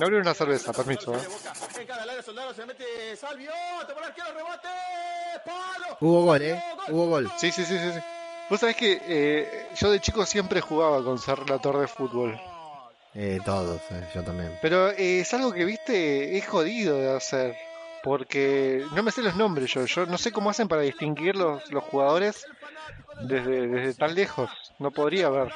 Me abrió una cerveza, permiso. ¿eh? Hubo gol, ¿eh? Hubo gol. Sí, sí, sí, sí. sí. Vos sabés que eh, yo de chico siempre jugaba con ser relator de fútbol. Eh, todos, eh, yo también. Pero eh, es algo que, viste, es jodido de hacer. Porque no me sé los nombres yo. Yo no sé cómo hacen para distinguir los, los jugadores desde, desde tan lejos. No podría ver.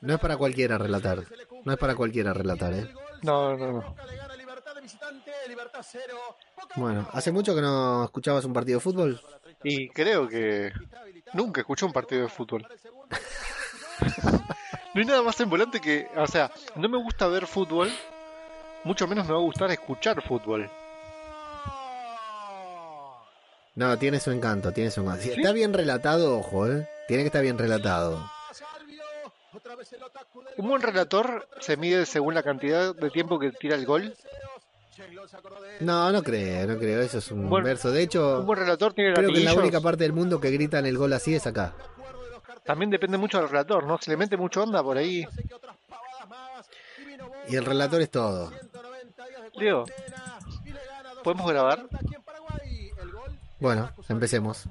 No es para cualquiera relatar. No es para cualquiera relatar, ¿eh? No, no, no. Bueno, ¿hace mucho que no escuchabas un partido de fútbol? Y creo que nunca escuché un partido de fútbol. no hay nada más volante que, o sea, no me gusta ver fútbol, mucho menos me va a gustar escuchar fútbol. No, tiene su encanto, tiene su encanto. Si está bien relatado, ojo, ¿eh? Tiene que estar bien relatado. Un buen relator se mide según la cantidad de tiempo que tira el gol. No, no creo, no creo. Eso es un Buen- verso. De hecho, Un buen relator tiene creo que la única parte del mundo que gritan el gol así es acá. También depende mucho del relator, ¿no? Se le mete mucho onda por ahí. Y el relator es todo. Leo, ¿podemos grabar? Bueno, empecemos.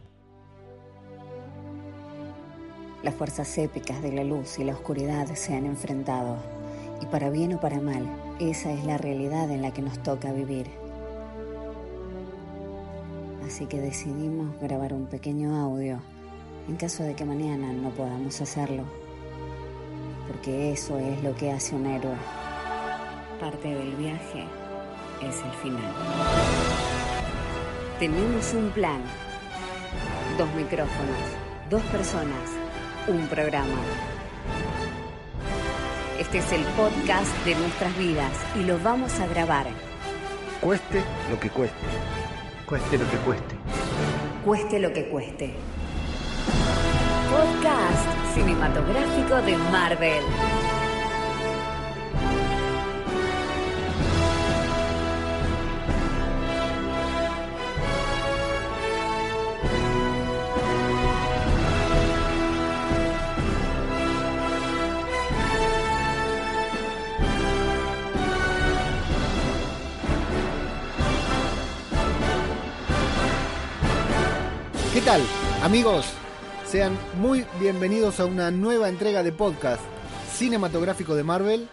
Las fuerzas épicas de la luz y la oscuridad se han enfrentado. Y para bien o para mal, esa es la realidad en la que nos toca vivir. Así que decidimos grabar un pequeño audio en caso de que mañana no podamos hacerlo. Porque eso es lo que hace un héroe. Parte del viaje es el final. Tenemos un plan. Dos micrófonos, dos personas, un programa. Este es el podcast de nuestras vidas y lo vamos a grabar. Cueste lo que cueste. Cueste lo que cueste. Cueste lo que cueste. Podcast cinematográfico de Marvel. Amigos? Sean muy bienvenidos a una nueva entrega de podcast cinematográfico de Marvel,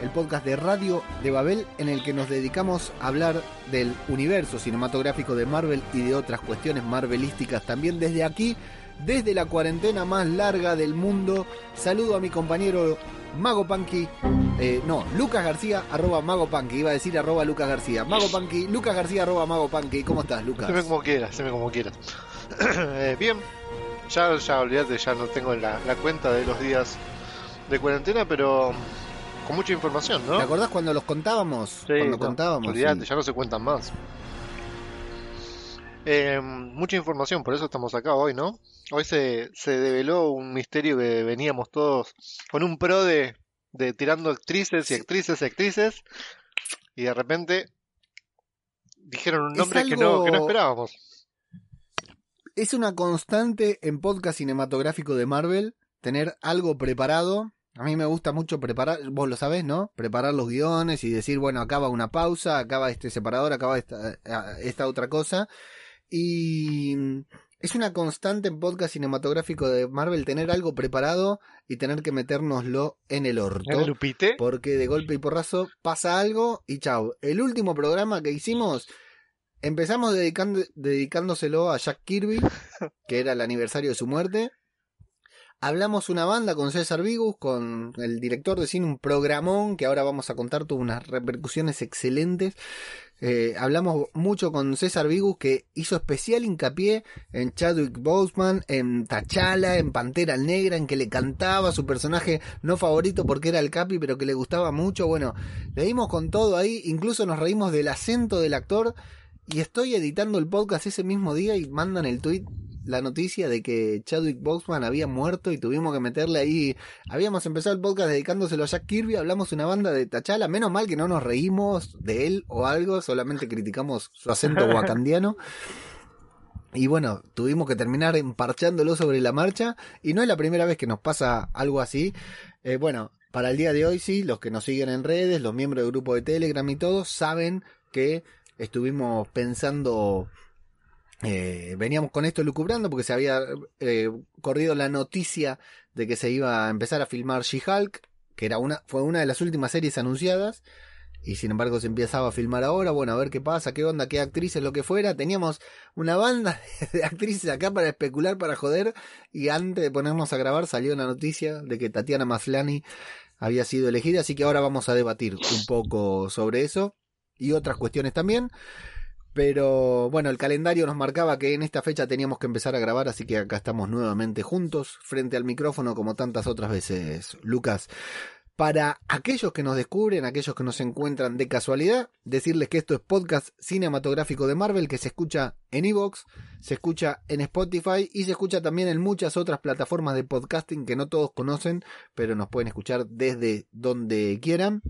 el podcast de Radio de Babel en el que nos dedicamos a hablar del universo cinematográfico de Marvel y de otras cuestiones marvelísticas también desde aquí, desde la cuarentena más larga del mundo. Saludo a mi compañero Mago Punky, eh, no, Lucas García, arroba Mago Punky, iba a decir arroba Lucas García, Mago Punky, Lucas García, arroba Mago Punky, ¿cómo estás, Lucas? Se me como quieras, se me como quieras. Eh, bien, ya, ya olvídate, ya no tengo la, la cuenta de los días de cuarentena, pero con mucha información, ¿no? ¿Te acordás cuando los contábamos? Sí, cuando no, contábamos. sí. ya no se cuentan más. Eh, mucha información, por eso estamos acá hoy, ¿no? Hoy se, se develó un misterio que veníamos todos con un pro de, de tirando actrices y actrices y actrices, y de repente dijeron un nombre que, no, que no esperábamos. Es una constante en podcast cinematográfico de Marvel tener algo preparado. A mí me gusta mucho preparar, vos lo sabés, ¿no? Preparar los guiones y decir, bueno, acá va una pausa, acá va este separador, acá va esta, esta otra cosa. Y es una constante en podcast cinematográfico de Marvel tener algo preparado y tener que metérnoslo en el orto. ¿En el Lupite? porque de golpe y porrazo pasa algo y chau. El último programa que hicimos, empezamos dedicándoselo a Jack Kirby, que era el aniversario de su muerte. Hablamos una banda con César Vigus, con el director de cine, un programón que ahora vamos a contar, tuvo unas repercusiones excelentes. Eh, hablamos mucho con César Vigus que hizo especial hincapié en Chadwick Boseman, en T'Challa, en Pantera Negra, en que le cantaba su personaje no favorito porque era el Capi, pero que le gustaba mucho. Bueno, le dimos con todo ahí, incluso nos reímos del acento del actor y estoy editando el podcast ese mismo día y mandan el tweet la noticia de que Chadwick Boseman había muerto y tuvimos que meterle ahí. Habíamos empezado el podcast dedicándoselo a Jack Kirby, hablamos una banda de Tachala, menos mal que no nos reímos de él o algo, solamente criticamos su acento wakandiano. Y bueno, tuvimos que terminar emparchándolo sobre la marcha y no es la primera vez que nos pasa algo así. Eh, bueno, para el día de hoy, sí, los que nos siguen en redes, los miembros del grupo de Telegram y todos, saben que estuvimos pensando, eh, veníamos con esto lucubrando porque se había eh, corrido la noticia de que se iba a empezar a filmar She-Hulk, que era una, fue una de las últimas series anunciadas. Y sin embargo se empezaba a filmar ahora, bueno, a ver qué pasa, qué onda, qué actrices, lo que fuera. Teníamos una banda de actrices acá para especular, para joder. Y antes de ponernos a grabar salió la noticia de que Tatiana Maslani había sido elegida. Así que ahora vamos a debatir un poco sobre eso y otras cuestiones también. Pero bueno, el calendario nos marcaba que en esta fecha teníamos que empezar a grabar, así que acá estamos nuevamente juntos, frente al micrófono como tantas otras veces. Lucas, para aquellos que nos descubren, aquellos que nos encuentran de casualidad, decirles que esto es podcast cinematográfico de Marvel que se escucha en Evox, se escucha en Spotify y se escucha también en muchas otras plataformas de podcasting que no todos conocen, pero nos pueden escuchar desde donde quieran.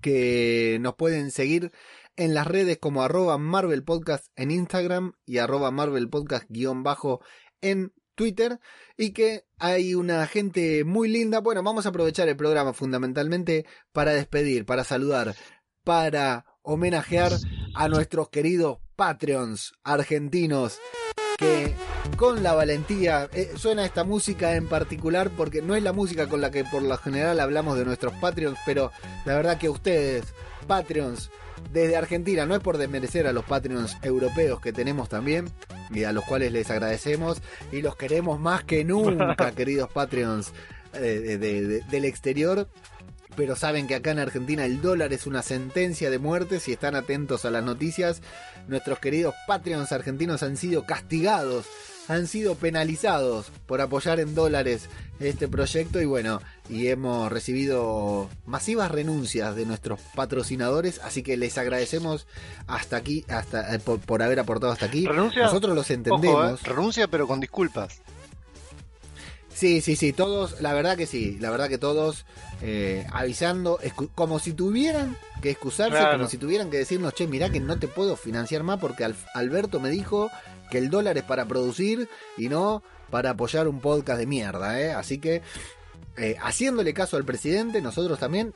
Que nos pueden seguir en las redes como arroba Marvel Podcast en Instagram y arroba Marvel Podcast guion bajo en Twitter y que hay una gente muy linda. Bueno, vamos a aprovechar el programa fundamentalmente para despedir, para saludar, para homenajear a nuestros queridos Patreons argentinos que con la valentía eh, suena esta música en particular porque no es la música con la que por lo general hablamos de nuestros Patreons, pero la verdad que ustedes, Patreons, desde Argentina, no es por desmerecer a los Patreons europeos que tenemos también, y a los cuales les agradecemos y los queremos más que nunca, queridos Patreons eh, del exterior. Pero saben que acá en Argentina el dólar es una sentencia de muerte. Si están atentos a las noticias, nuestros queridos Patreons argentinos han sido castigados han sido penalizados por apoyar en dólares este proyecto y bueno, y hemos recibido masivas renuncias de nuestros patrocinadores, así que les agradecemos hasta aquí, hasta eh, por, haber aportado hasta aquí. Renuncia, Nosotros los entendemos. Eh, renuncia pero con disculpas. Sí, sí, sí, todos, la verdad que sí, la verdad que todos eh, avisando, como si tuvieran que excusarse, como si tuvieran que decirnos, che, mirá que no te puedo financiar más porque Alberto me dijo que el dólar es para producir y no para apoyar un podcast de mierda, ¿eh? Así que, eh, haciéndole caso al presidente, nosotros también,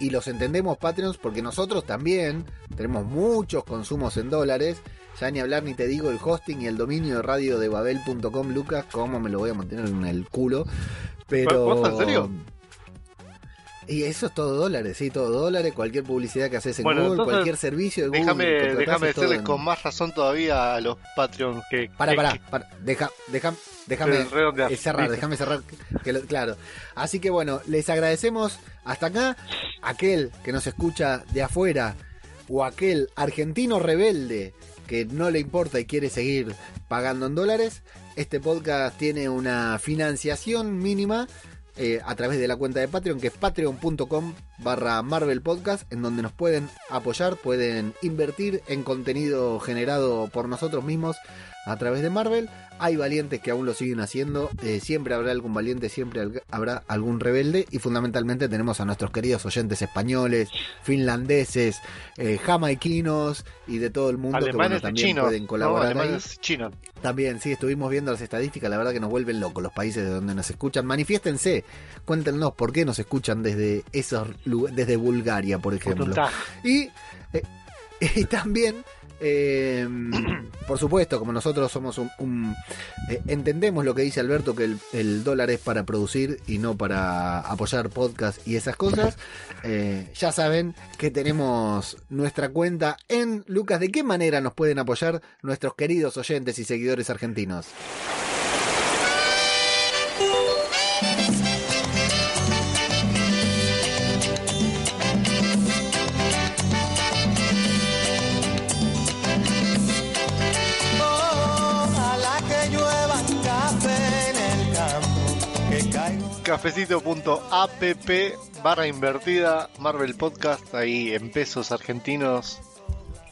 y los entendemos Patreons, porque nosotros también tenemos muchos consumos en dólares, ya ni hablar ni te digo el hosting y el dominio de radio de babel.com, Lucas, cómo me lo voy a mantener en el culo. Pero... ¿En serio? Y eso es todo dólares, sí, todo dólares, cualquier publicidad que haces en Google, cualquier servicio de Google. Déjame, déjame decirles con más razón todavía a los Patreons que... Para, para, para, deja, deja, déjame cerrar, déjame cerrar, claro. Así que bueno, les agradecemos hasta acá, aquel que nos escucha de afuera o aquel argentino rebelde que no le importa y quiere seguir pagando en dólares, este podcast tiene una financiación mínima eh, a través de la cuenta de Patreon, que es patreon.com barra Marvel Podcast, en donde nos pueden apoyar, pueden invertir en contenido generado por nosotros mismos a través de Marvel. Hay valientes que aún lo siguen haciendo. Eh, siempre habrá algún valiente, siempre habrá algún rebelde. Y fundamentalmente tenemos a nuestros queridos oyentes españoles, finlandeses, eh, jamaiquinos y de todo el mundo que también pueden colaborar. También, sí, estuvimos viendo las estadísticas. La verdad que nos vuelven locos los países de donde nos escuchan. Manifiéstense, cuéntenos por qué nos escuchan desde esos desde Bulgaria, por ejemplo. Y, eh, y también eh, por supuesto, como nosotros somos un... Eh, entendemos lo que dice Alberto, que el, dólar es para producir y no para apoyar podcast y esas cosas. Eh, ya saben que tenemos nuestra cuenta en Lucas. ¿De qué manera nos pueden apoyar nuestros queridos oyentes y seguidores argentinos? cafecito.app barra invertida Marvel Podcast ahí en pesos argentinos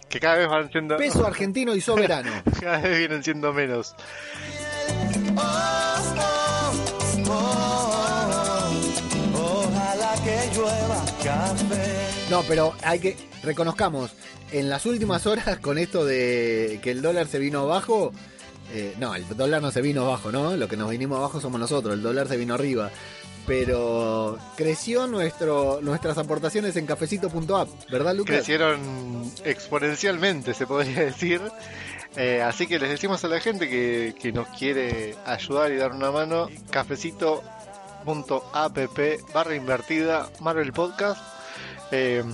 que cada vez van siendo peso argentino y soberano. Cada vez vienen siendo menos. No pero hay que reconozcamos en las últimas horas con esto de que el dólar se vino abajo eh, no, el dólar no se vino abajo, ¿no? Lo que nos vinimos abajo somos nosotros, el dólar se vino arriba. pero creció nuestro, nuestras aportaciones en cafecito.app, ¿verdad, Lucas? Crecieron exponencialmente, se podría decir. Eh, así que les decimos a la gente que, nos quiere ayudar y dar una mano, cafecito.app barra invertida Marvel Podcast. Eh,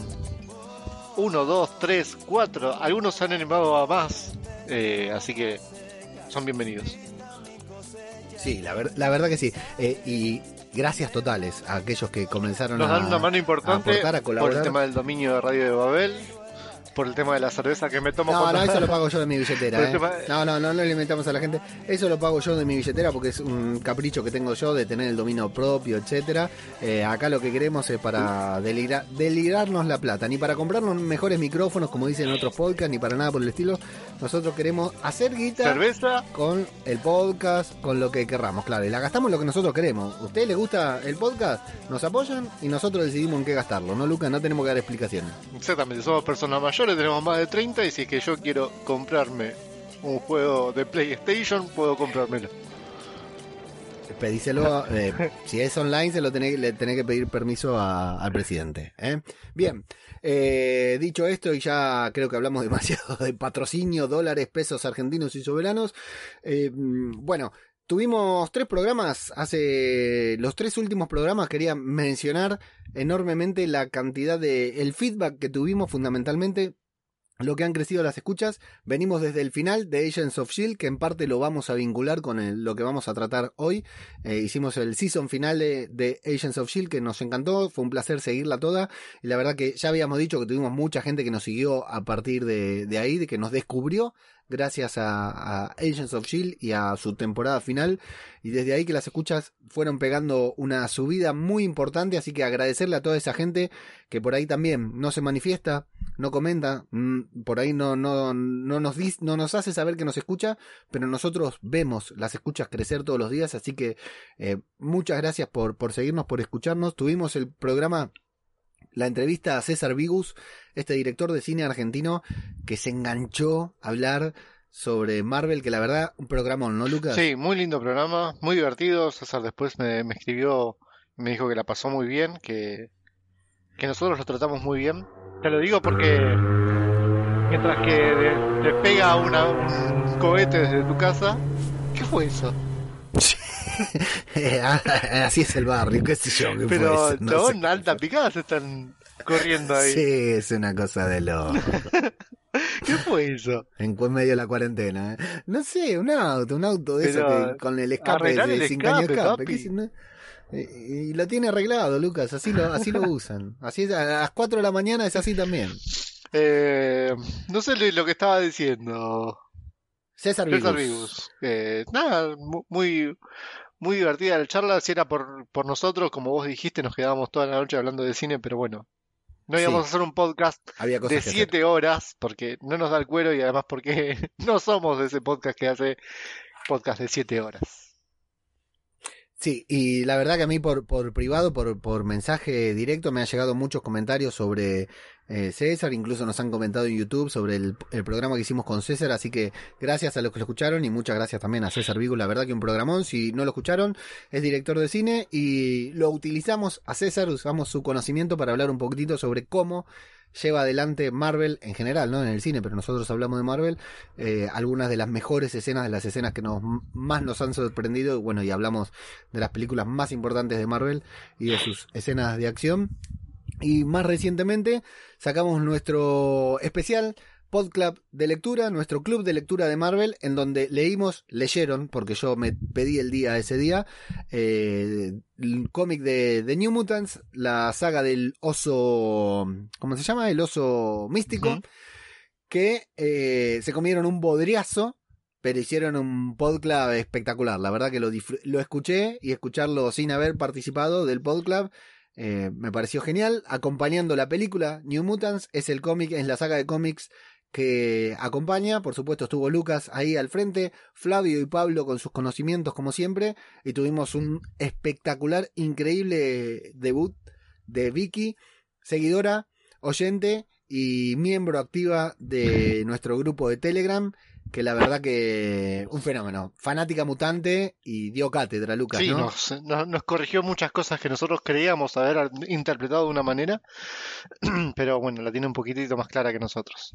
uno, dos, tres, cuatro. Algunos se han animado a más, eh, así que son bienvenidos. Sí, la, ver- la verdad que sí. Eh, y gracias totales a aquellos que comenzaron Nos a, dan una mano importante a aportar, a por colaborar. el tema del dominio de Radio de Babel, por el tema de la cerveza que me tomo No, cuando- no, eso lo pago yo de mi billetera. ¿eh? No, no, no, no le inventamos a la gente. Eso lo pago yo de mi billetera porque es un capricho que tengo yo de tener el dominio propio, etcétera. Eh, acá lo que queremos es para delira- delirarnos la plata, ni para comprarnos mejores micrófonos, como dicen otros podcasts, ni para nada por el estilo. Nosotros queremos hacer guita cerveza. con el podcast, con lo que querramos, claro. Y la gastamos lo que nosotros queremos. ¿A ustedes les gusta el podcast? Nos apoyan y nosotros decidimos en qué gastarlo, ¿no, Lucas? No tenemos que dar explicaciones. Exactamente, somos personas mayores, tenemos más de 30 y si es que yo quiero comprarme un juego de PlayStation, puedo comprármelo. Pedíselo, eh, si es online, se lo tenés, le tenés que pedir permiso a- al presidente. ¿eh? Bien, eh, dicho esto, y ya creo que hablamos demasiado de patrocinio, dólares, pesos argentinos y soberanos. mm, bueno, tuvimos tres programas. Hace los tres últimos programas quería mencionar enormemente la cantidad de el feedback que tuvimos fundamentalmente lo que han crecido las escuchas. Venimos desde el final de Agents of Shield, que en parte lo vamos a vincular con el- lo que vamos a tratar hoy. Eh, hicimos el season final de, de Agents of Shield, que nos encantó, fue un placer seguirla toda. Y la verdad que ya habíamos dicho que tuvimos mucha gente que nos siguió a partir de, de ahí, de que nos descubrió gracias a, Agents of Shield y a su temporada final. Y desde ahí que las escuchas fueron pegando una subida muy importante, así que agradecerle a toda esa gente que por ahí también no se manifiesta, no comenta, mm, por ahí no, no, no, nos, dis- no nos hace saber que nos escucha, pero nosotros vemos las escuchas crecer todos los días, así que eh, muchas gracias por, por seguirnos, por escucharnos. Tuvimos el programa, la entrevista a César Vigus, este director de cine argentino que se enganchó a hablar sobre Marvel, que la verdad, un programón, ¿no, Lucas? Sí, muy lindo programa, muy divertido. César después me, escribió, me dijo que la pasó muy bien, que, que nosotros lo tratamos muy bien. Te lo digo porque mientras que de- te pega una- un cohete desde tu casa, ¿qué fue eso? Así es el barrio, qué sé yo. qué Pero no chabón, sé. alta picada se están corriendo ahí. Sí, es una cosa de loco. ¿Qué fue eso? En medio de la cuarentena. ¿eh? No sé, un auto, un auto de Pero eso que con el escape de el sin caño escape, Y lo tiene arreglado, Lucas, así lo, así lo usan. Así a las 4 de la mañana es así también. Eh, no sé lo que estaba diciendo. César César Vigus. Vigus. Eh, nada, mu- muy, muy divertida la charla. Si era por, por nosotros, como vos dijiste, nos quedábamos toda la noche hablando de cine, pero bueno. No íbamos Sí. a hacer un podcast Había de hacer. 7 horas porque no nos da el cuero y además porque no somos de ese podcast que hace podcast de 7 horas. Sí, y la verdad que a mí por, por privado, por, por mensaje directo, me han llegado muchos comentarios sobre eh, César, incluso nos han comentado en YouTube sobre el, el programa que hicimos con César, así que gracias a los que lo escucharon y muchas gracias también a César Vigo, la verdad que un programón, si no lo escucharon, es director de cine y lo utilizamos a César, usamos su conocimiento para hablar un poquitito sobre cómo lleva adelante Marvel en general, no en el cine, pero nosotros hablamos de Marvel, eh, algunas de las mejores escenas, de las escenas que nos más nos han sorprendido, bueno, y hablamos de las películas más importantes de Marvel y de sus escenas de acción. Y más recientemente sacamos nuestro especial Podclub de lectura, nuestro club de lectura de Marvel, en donde leímos, leyeron, porque yo me pedí el día ese día, eh, el cómic de, de New Mutants, la saga del oso, ¿cómo se llama? El oso místico, que eh, se comieron un bodriazo, pero hicieron un podclub espectacular. La verdad que lo escuché y escucharlo sin haber participado del podclub eh, me pareció genial. Acompañando la película New Mutants es el cómic, es la saga de cómics que acompaña. Por supuesto estuvo Lucas ahí al frente, Flavio y Pablo con sus conocimientos como siempre y tuvimos un espectacular, increíble debut de Vicky, seguidora, oyente y miembro activa de nuestro grupo de Telegram que la verdad que un fenómeno. Fanática mutante y dio cátedra, Lucas, Sí, ¿no? nos, nos, nos corrigió muchas cosas que nosotros creíamos haber interpretado de una manera, pero bueno, la tiene un poquitito más clara que nosotros.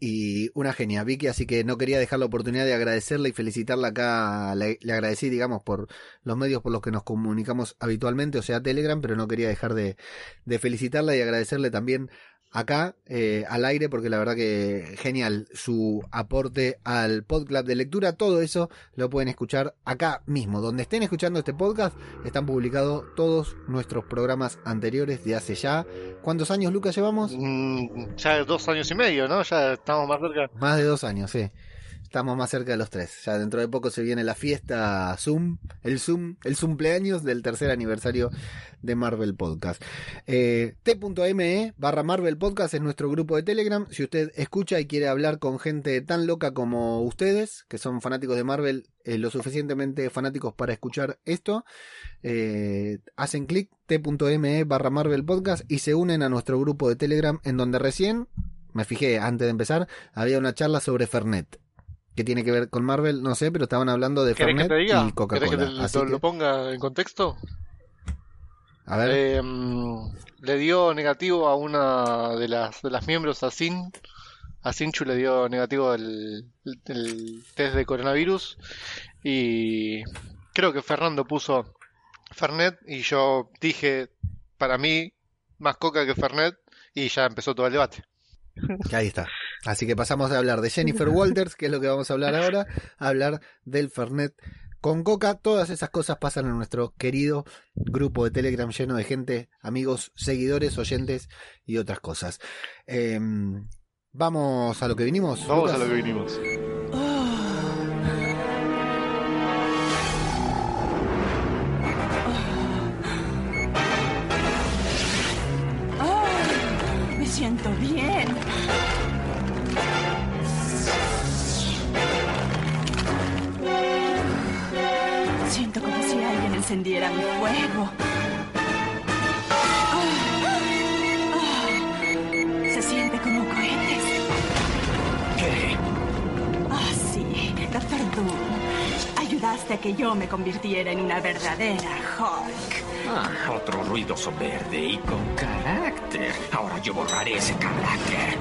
Y una genia, Vicky, así que no quería dejar la oportunidad de agradecerla y felicitarla acá. Le, le agradecí, digamos, por los medios por los que nos comunicamos habitualmente, o sea, Telegram, pero no quería dejar de, de felicitarla y agradecerle también acá eh, al aire, porque la verdad que genial su aporte al podcast de lectura. Todo eso lo pueden escuchar acá mismo. Donde estén escuchando este podcast, están publicados todos nuestros programas anteriores de hace ya. ¿Cuántos años, Lucas, llevamos? Mm, ya dos años y medio, ¿no? Ya estamos más cerca. Más de dos años, sí. Estamos más cerca de los tres. Ya dentro de poco se viene la fiesta Zoom, el Zoom, el cumpleaños del tercer aniversario de Marvel Podcast. Eh, T.me barra Marvel Podcast es nuestro grupo de Telegram. Si usted escucha y quiere hablar con gente tan loca como ustedes, que son fanáticos de Marvel, eh, lo suficientemente fanáticos para escuchar esto, eh, hacen clic t.me barra Marvel Podcast y se unen a nuestro grupo de Telegram en donde recién, me fijé antes de empezar, había una charla sobre Fernet. ¿Qué tiene que ver con Marvel? No sé, pero estaban hablando de ¿Querés que Fernet y ¿Querés que Coca-Cola. te Así lo, que, lo ponga en contexto? a ver, Eh, mm, le dio negativo a una de las, de las miembros, a Sin. A Sinchu le dio negativo el, el- test de coronavirus. Y creo que Fernando puso Fernet. Y yo dije, para mí, más coca que Fernet. Y ya empezó todo el debate. que ahí está. Así que pasamos a hablar de Jennifer Walters, que es lo que vamos a hablar ahora, a hablar del Fernet con Coca. Todas esas cosas pasan en nuestro querido grupo de Telegram lleno de gente, amigos, seguidores, oyentes y otras cosas. Eh, Vamos a lo que vinimos. Vamos a lo que vinimos. Encendiera mi fuego. Se siente como cohetes. ¿Qué? Ah, sí, Doctor Doom. Ayudaste a que yo me convirtiera en una verdadera Hulk. Ah, otro ruidoso verde y con carácter. Ahora yo borraré ese carácter.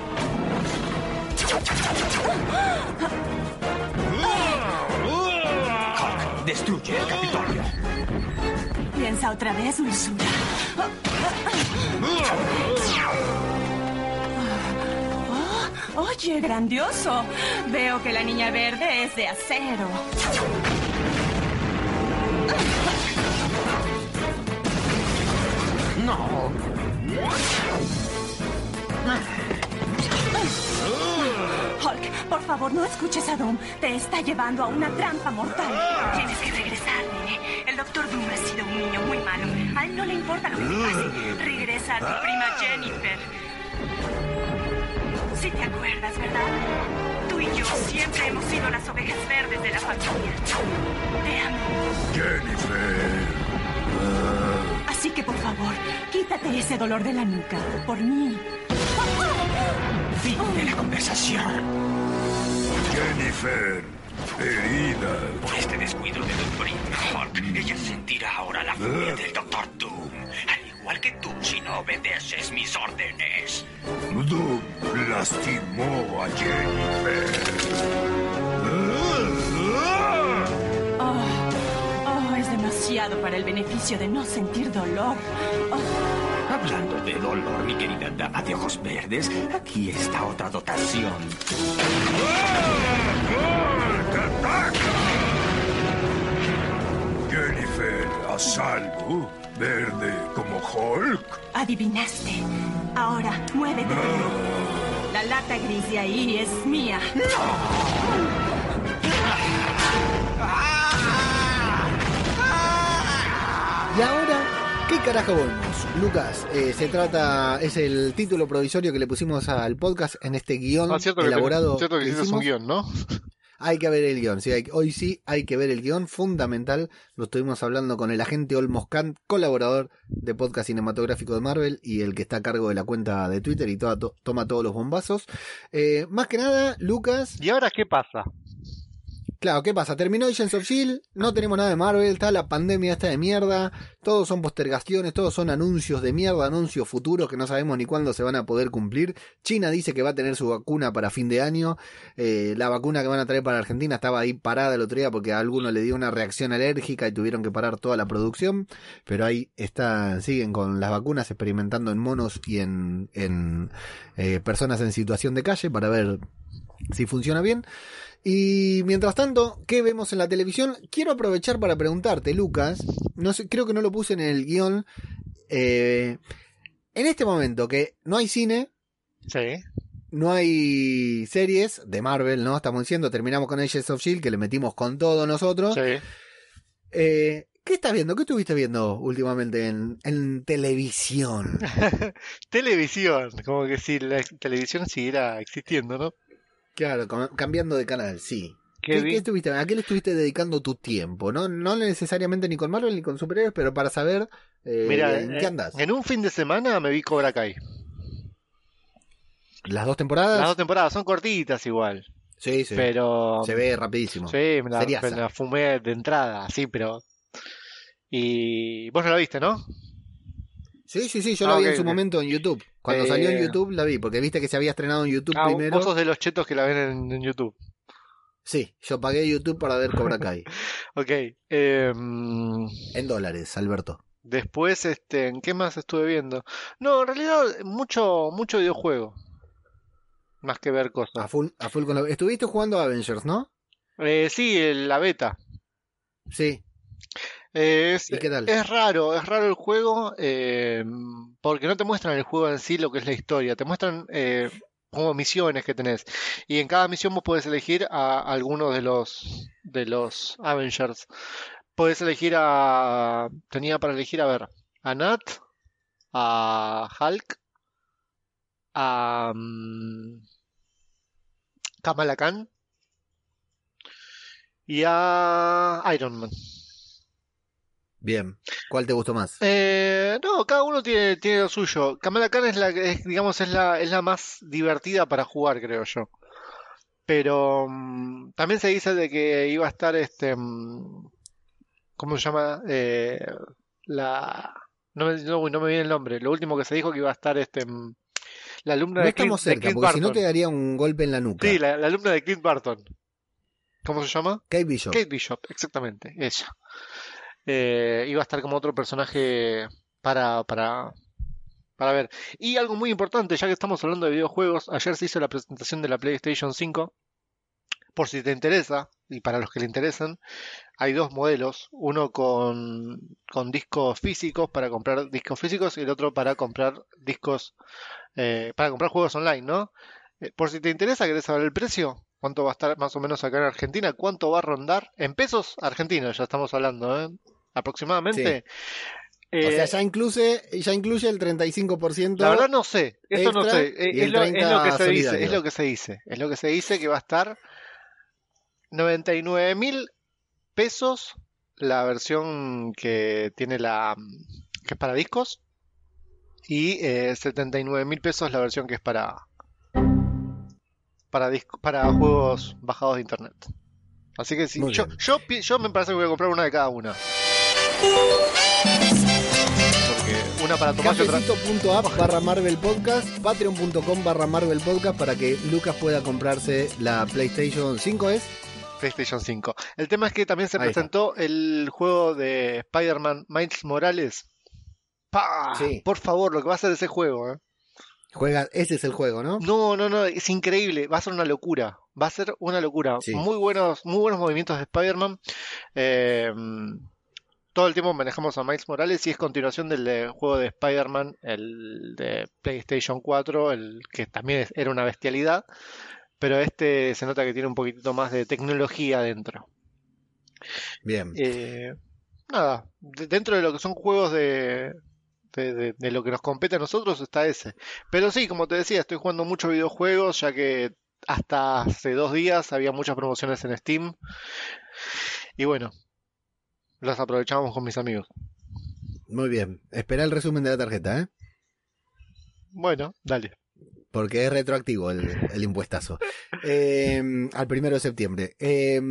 Destruye el Capitolio. Piensa otra vez, dulzura. Oh, oye, grandioso. Veo que la niña verde es de acero. No. Hulk, por favor, no escuches a Doom. Te está llevando a una trampa mortal. Tienes que regresar, nene. El doctor Doom ha sido un niño muy malo. A él no le importa lo que te pase. Regresa a tu prima Jennifer. Si te acuerdas, ¿verdad? Tú y yo siempre hemos sido las ovejas verdes de la familia. Te amo. Jennifer. Así que, por favor, quítate ese dolor de la nuca. Por mí. Fin de la conversación. Jennifer. Herida. Por este descuido de Hulk, ella sentirá ahora la furia del Doctor Doom. Al igual que tú, si no obedeces mis órdenes. Doom lastimó a Jennifer. Demasiado para el beneficio de no sentir dolor. Oh, Hablando de dolor, mi querida dama de ojos verdes, aquí está otra dotación. Jennifer a salvo. Verde como Hulk. adivinaste. Ahora, muévete. La lata gris de ahí es mía. Y ahora, ¿qué carajo vemos? Lucas, eh, se trata, es el título provisorio que le pusimos al podcast en este guion Ah, cierto que, elaborado. cierto que que hiciste un hicimos. guion, ¿no? Hay que ver el guion, sí, hay- hoy sí hay que ver el guion, fundamental. Lo estuvimos hablando con el agente Olmos Kant, colaborador de podcast cinematográfico de Marvel y el que está a cargo de la cuenta de Twitter y toda- to- toma todos los bombazos. Eh, más que nada, Lucas, ¿Y ahora qué pasa? Claro, ¿qué pasa? Terminó Agents of Shield, no tenemos nada de Marvel, está la pandemia esta de mierda, todos son postergaciones, todos son anuncios de mierda, anuncios futuros que no sabemos ni cuándo se van a poder cumplir. China dice que va a tener su vacuna para fin de año. Eh, la vacuna que van a traer para Argentina estaba ahí parada el otro día porque a alguno le dio una reacción alérgica y tuvieron que parar toda la producción. Pero ahí están, siguen con las vacunas experimentando en monos y en, en eh, personas en situación de calle para ver si funciona bien. Y mientras tanto, ¿qué vemos en la televisión? Quiero aprovechar para preguntarte, Lucas. No sé, creo que no lo puse en el guion. eh, en este momento que no hay cine, Sí. no hay series de Marvel, ¿no? Estamos diciendo, terminamos con Agents of Shield, que le metimos con todo nosotros. Sí. Eh, ¿Qué estás viendo? ¿Qué estuviste viendo últimamente en, en televisión? Televisión, como que si la televisión siguiera existiendo, ¿no? Claro, cambiando de canal, sí. ¿Qué ¿Qué, vi? qué estuviste, ¿A qué le estuviste dedicando tu tiempo? No, no necesariamente ni con Marvel ni con superhéroes, pero para saber eh, Mira, en eh, qué andas. en un fin de semana me vi Cobra Kai. ¿Las dos temporadas? Las dos temporadas son cortitas igual, Sí, sí. pero Se ve rapidísimo. sí, me la, me la fumé de entrada, sí, pero y vos no la viste, ¿no? Sí, sí, sí, yo Ah, la vi en su momento en YouTube. Cuando Eh, salió en YouTube la vi, porque viste que se había estrenado en YouTube Ah, primero. vos sos de los chetos que la ven en, en YouTube. Sí, yo pagué YouTube para ver Cobra Kai. Ok. em, en dólares, Alberto. después, este, ¿en qué más estuve viendo? No, en realidad mucho, mucho videojuego. Más que ver A cosas. full, a full con la- Estuviste jugando a Avengers, ¿no? Eh, sí, la beta. Sí. Eh, es, ¿Y qué tal? es raro, es raro el juego eh, porque no te muestran el juego en sí lo que es la historia, te muestran eh, como misiones que tenés y en cada misión vos podés elegir a alguno de los de los Avengers. Podés elegir a tenía para elegir a ver a Nat, a Hulk, a mm, Kamala Khan y a Iron Man. Bien. ¿Cuál te gustó más? Eh, no, cada uno tiene, tiene lo suyo. Kamala Khan es la que es, digamos, es la, es la más divertida para jugar, creo yo. Pero mm, también se dice de que iba a estar este mm, ¿cómo se llama? Eh, la no me, no, no me viene el nombre. Lo último que se dijo que iba a estar este mm, la alumna No de Clint, estamos de cerca, Clint porque si no te daría un golpe en la nuca. Sí, la, la alumna de Clint Barton. ¿Cómo se llama? Kate Bishop. Kate Bishop, exactamente, ella. Eh, iba a estar como otro personaje para, para, para ver. Y algo muy importante, ya que estamos hablando de videojuegos, ayer se hizo la presentación de la PlayStation 5. Por si te interesa, y para los que le interesan, hay dos modelos, uno con, con discos físicos para comprar discos físicos y el otro para comprar discos, eh, para comprar juegos online, ¿no? Eh, por si te interesa, ¿querés saber el precio? ¿Cuánto va a estar más o menos acá en Argentina? ¿Cuánto va a rondar? En pesos argentinos, ya estamos hablando, ¿eh? Aproximadamente. o Eh, sea, ya incluye, ya incluye el 35%. la verdad no sé, eso no sé, eh, es lo, es lo que 30 se dice, es lo que se dice, es lo que se dice que va a estar 99 mil pesos la versión que tiene la que es para discos y eh, 79 mil pesos la versión que es para para disco- para juegos bajados de internet. Así que si yo, yo yo me parece que voy a comprar una de cada una. Porque una para y otra. Cafecito.app barra Marvel Podcast, patreon.com barra Marvel Podcast para que Lucas pueda comprarse la PlayStation 5 es. PlayStation 5. El tema es que también se Ahí está. presentó el juego de Spider-Man Miles Morales. ¡Pah! Sí. Por favor, lo que va a ser ese juego, ¿eh? Juega, ese es el juego, ¿no? No, no, no, es increíble, va a ser una locura, va a ser una locura. Sí. Muy buenos, muy buenos movimientos de Spider-Man. Eh, todo el tiempo manejamos a Miles Morales y es continuación del de- juego de Spider-Man, el de PlayStation 4, el que también es- era una bestialidad, pero este se nota que tiene un poquitito más de tecnología dentro. Bien. Eh, nada, de- dentro de lo que son juegos de, de, de- de lo que nos compete a nosotros está ese. Pero sí, como te decía, estoy jugando muchos videojuegos ya que hasta hace dos días había muchas promociones en Steam. Y bueno, las aprovechamos con mis amigos. Muy bien. Espera el resumen de la tarjeta, ¿eh? Bueno, dale. Porque es retroactivo el, el impuestazo. Eh, al primero de septiembre. Eh,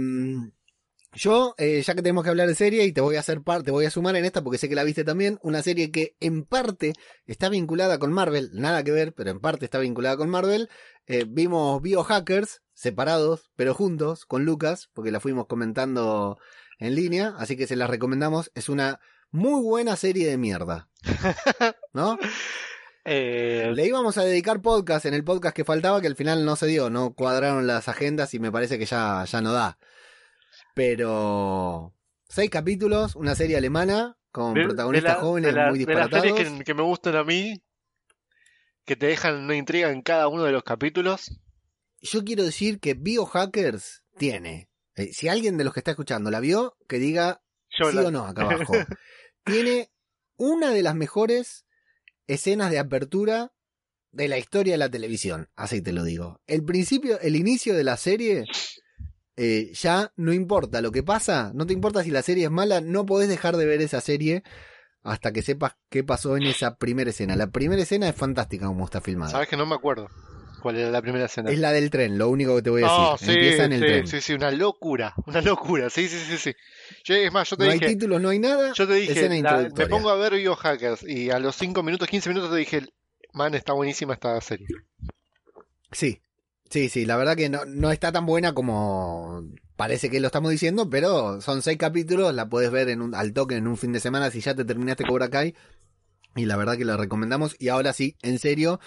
yo, eh, ya que tenemos que hablar de serie, y te voy a hacer parte, te voy a sumar en esta porque sé que la viste también, una serie que en parte está vinculada con Marvel, nada que ver, pero en parte está vinculada con Marvel. Eh, vimos Biohackers, separados, pero juntos, con Lucas, porque la fuimos comentando en línea, así que se las recomendamos. Es una muy buena serie de mierda. ¿No? Eh, Le íbamos a dedicar podcast en el podcast que faltaba, que al final no se dio, no cuadraron las agendas y me parece que ya, ya no da. Pero seis capítulos, una serie alemana con de- protagonistas de la- jóvenes de la- muy de las disparatados. series que, que me gustan a mí, que te dejan una intriga en cada uno de los capítulos. Yo quiero decir que Biohackers tiene. Eh, si alguien de los que está escuchando la vio, que diga Yo sí la- o no acá abajo. tiene una de las mejores escenas de apertura de la historia de la televisión, así te lo digo. El principio, el inicio de la serie, eh, ya no importa lo que pasa, no te importa si la serie es mala, no podés dejar de ver esa serie hasta que sepas qué pasó en esa primera escena. La primera escena es fantástica como está filmada. Sabes que no me acuerdo cuál era la primera escena. Es la del tren, lo único que te voy a decir. No, sí, Empieza en el sí, tren. sí, sí, una locura, una locura, sí, sí, sí, sí. Yo, es más, yo te No hay títulos, no hay nada. yo te dije, la- me pongo a ver Biohackers y a los 5 minutos, 15 minutos te dije, man, está buenísima esta serie. Sí, sí, sí, la verdad que no, no está tan buena como parece que lo estamos diciendo, pero son seis capítulos, la puedes ver en un, al toque en un fin de semana si ya te terminaste Cobra Kai. Y la verdad que la recomendamos. Y ahora sí, en serio,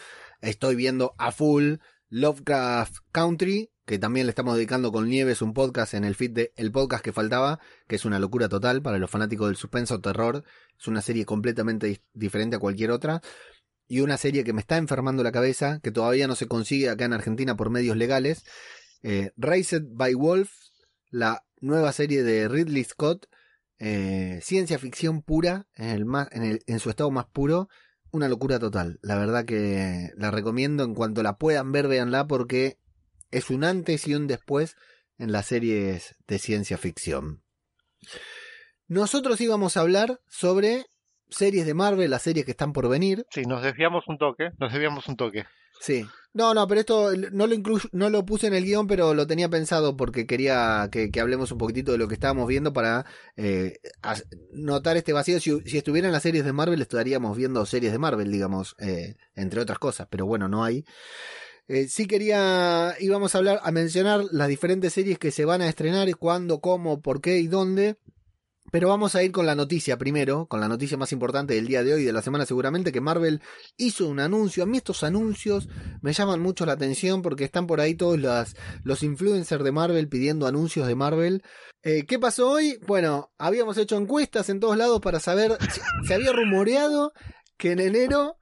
estoy viendo a full Lovecraft Country, que también le estamos dedicando con Nieves un podcast en el feed de El Podcast que faltaba, que es una locura total para los fanáticos del suspenso terror. Es una serie completamente diferente a cualquier otra. Y una serie que me está enfermando la cabeza, que todavía no se consigue acá en Argentina por medios legales. Eh, Raised by Wolf, la nueva serie de Ridley Scott. eh, ciencia ficción pura, en, el más, en, el- en su estado más puro. Una locura total. La verdad que la recomiendo. En cuanto la puedan ver, véanla porque es un antes y un después en las series de ciencia ficción. Nosotros íbamos a hablar sobre series de Marvel, las series que están por venir. Sí, nos desviamos un toque, nos desviamos un toque. Sí. No, no, pero esto no lo inclu- no lo puse en el guion, pero lo tenía pensado porque quería que, hablemos un poquitito de lo que estábamos viendo para eh, notar este vacío. Si, si estuvieran las series de Marvel, estaríamos viendo series de Marvel, digamos, eh, entre otras cosas, pero bueno, no hay. Eh, sí quería, íbamos a hablar, a mencionar las diferentes series que se van a estrenar, cuándo, cómo, por qué y dónde. Pero vamos a ir con la noticia primero, con la noticia más importante del día de hoy, de la semana seguramente, que Marvel hizo un anuncio. A mí estos anuncios me llaman mucho la atención porque están por ahí todos las, los influencers de Marvel pidiendo anuncios de Marvel. Eh, ¿Qué pasó hoy? Bueno, habíamos hecho encuestas en todos lados para saber, si- se había rumoreado que en enero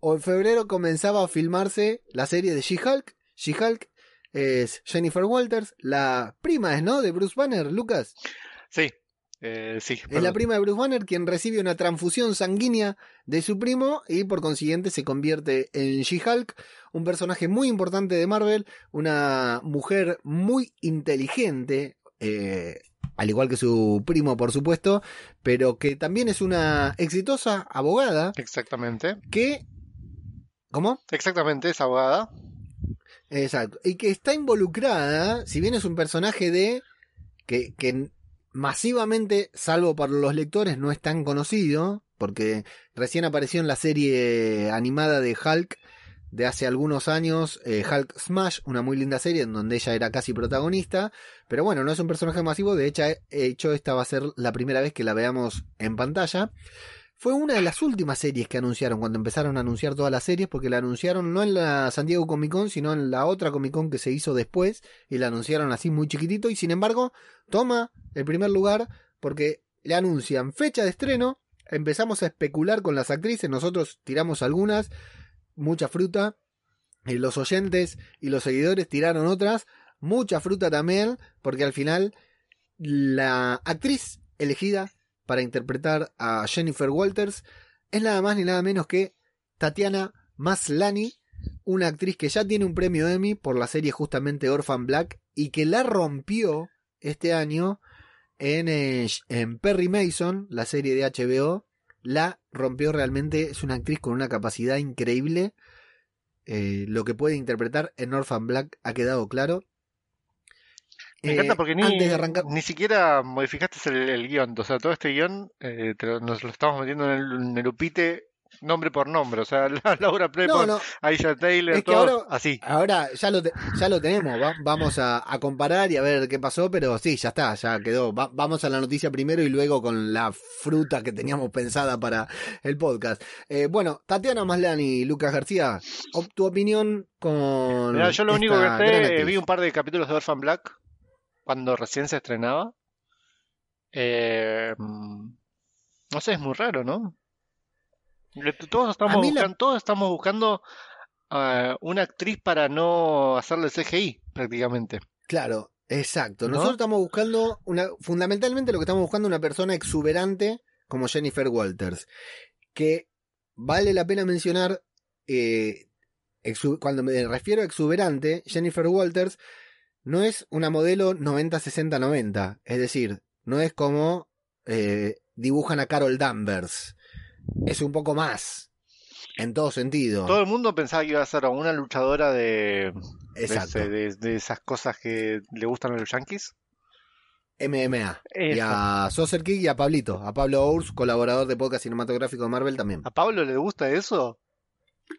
o en febrero comenzaba a filmarse la serie de She-Hulk. She-Hulk es Jennifer Walters, la prima es, ¿no? De Bruce Banner, Lucas. Sí, eh, sí. Es la prima de Bruce Banner quien recibe una transfusión sanguínea de su primo y por consiguiente se convierte en She-Hulk, un personaje muy importante de Marvel, una mujer muy inteligente, eh, al igual que su primo por supuesto, pero que también es una exitosa abogada Exactamente, que... ¿Cómo? exactamente, es abogada. Exacto. Y que está involucrada, si bien es un personaje de que, que masivamente, salvo para los lectores, no es tan conocido, porque recién apareció en la serie animada de Hulk de hace algunos años, eh, Hulk Smash, una muy linda serie en donde ella era casi protagonista, pero bueno, no es un personaje masivo, de hecho, hecho esta va a ser la primera vez que la veamos en pantalla. Fue una de las últimas series que anunciaron cuando empezaron a anunciar todas las series, porque la anunciaron no en la San Diego Comic Con, sino en la otra Comic Con que se hizo después, y la anunciaron así muy chiquitito, y sin embargo, toma el primer lugar porque le anuncian fecha de estreno, empezamos a especular con las actrices, nosotros tiramos algunas, mucha fruta, y los oyentes y los seguidores tiraron otras, mucha fruta también, porque al final la actriz elegida para interpretar a Jennifer Walters es nada más ni nada menos que Tatiana Maslany, una actriz que ya tiene un premio Emmy por la serie justamente Orphan Black y que la rompió este año en, eh, en Perry Mason, la serie de HBO. La rompió realmente, es una actriz con una capacidad increíble. Eh, lo que puede interpretar en Orphan Black ha quedado claro. Me Eh, encanta porque ni, antes de arrancar, ni siquiera modificaste el, el guion. O sea, todo este guion eh, lo- nos lo estamos metiendo en el, en el upite nombre por nombre. O sea, la, Laura no, Prepon, no, Aisha Taylor, todo ahora- así. Ahora ya lo, te- ya lo tenemos, va- vamos a, a comparar y a ver qué pasó, pero sí, ya está, ya quedó. Va- vamos a la noticia primero y luego con la fruta que teníamos pensada para el podcast. Eh, bueno, Tatiana Maslani y Lucas García, tu opinión con. Mirá, yo lo único que sé, eh, vi un par de capítulos de Orphan Black cuando recién se estrenaba. Eh, no sé, es muy raro, ¿no? Todos estamos mí la- buscando, todos estamos buscando una actriz para no hacerle CGI, prácticamente. Claro, exacto. ¿No? Nosotros estamos buscando una, fundamentalmente lo que estamos buscando una persona exuberante como Jennifer Walters, que vale la pena mencionar, eh, cuando me refiero a exuberante, Jennifer Walters no es una modelo 90-60-90, es decir, no es como eh, dibujan a Carol Danvers, es un poco más, en todo sentido. Todo el mundo pensaba que iba a ser una luchadora de, de, Exacto. ese- de- de esas cosas que le gustan a los yankees. MMA. Y a Saucer King y a Pablito, a Pablo Ours, colaborador de podcast cinematográfico de Marvel también. ¿A Pablo le gusta eso?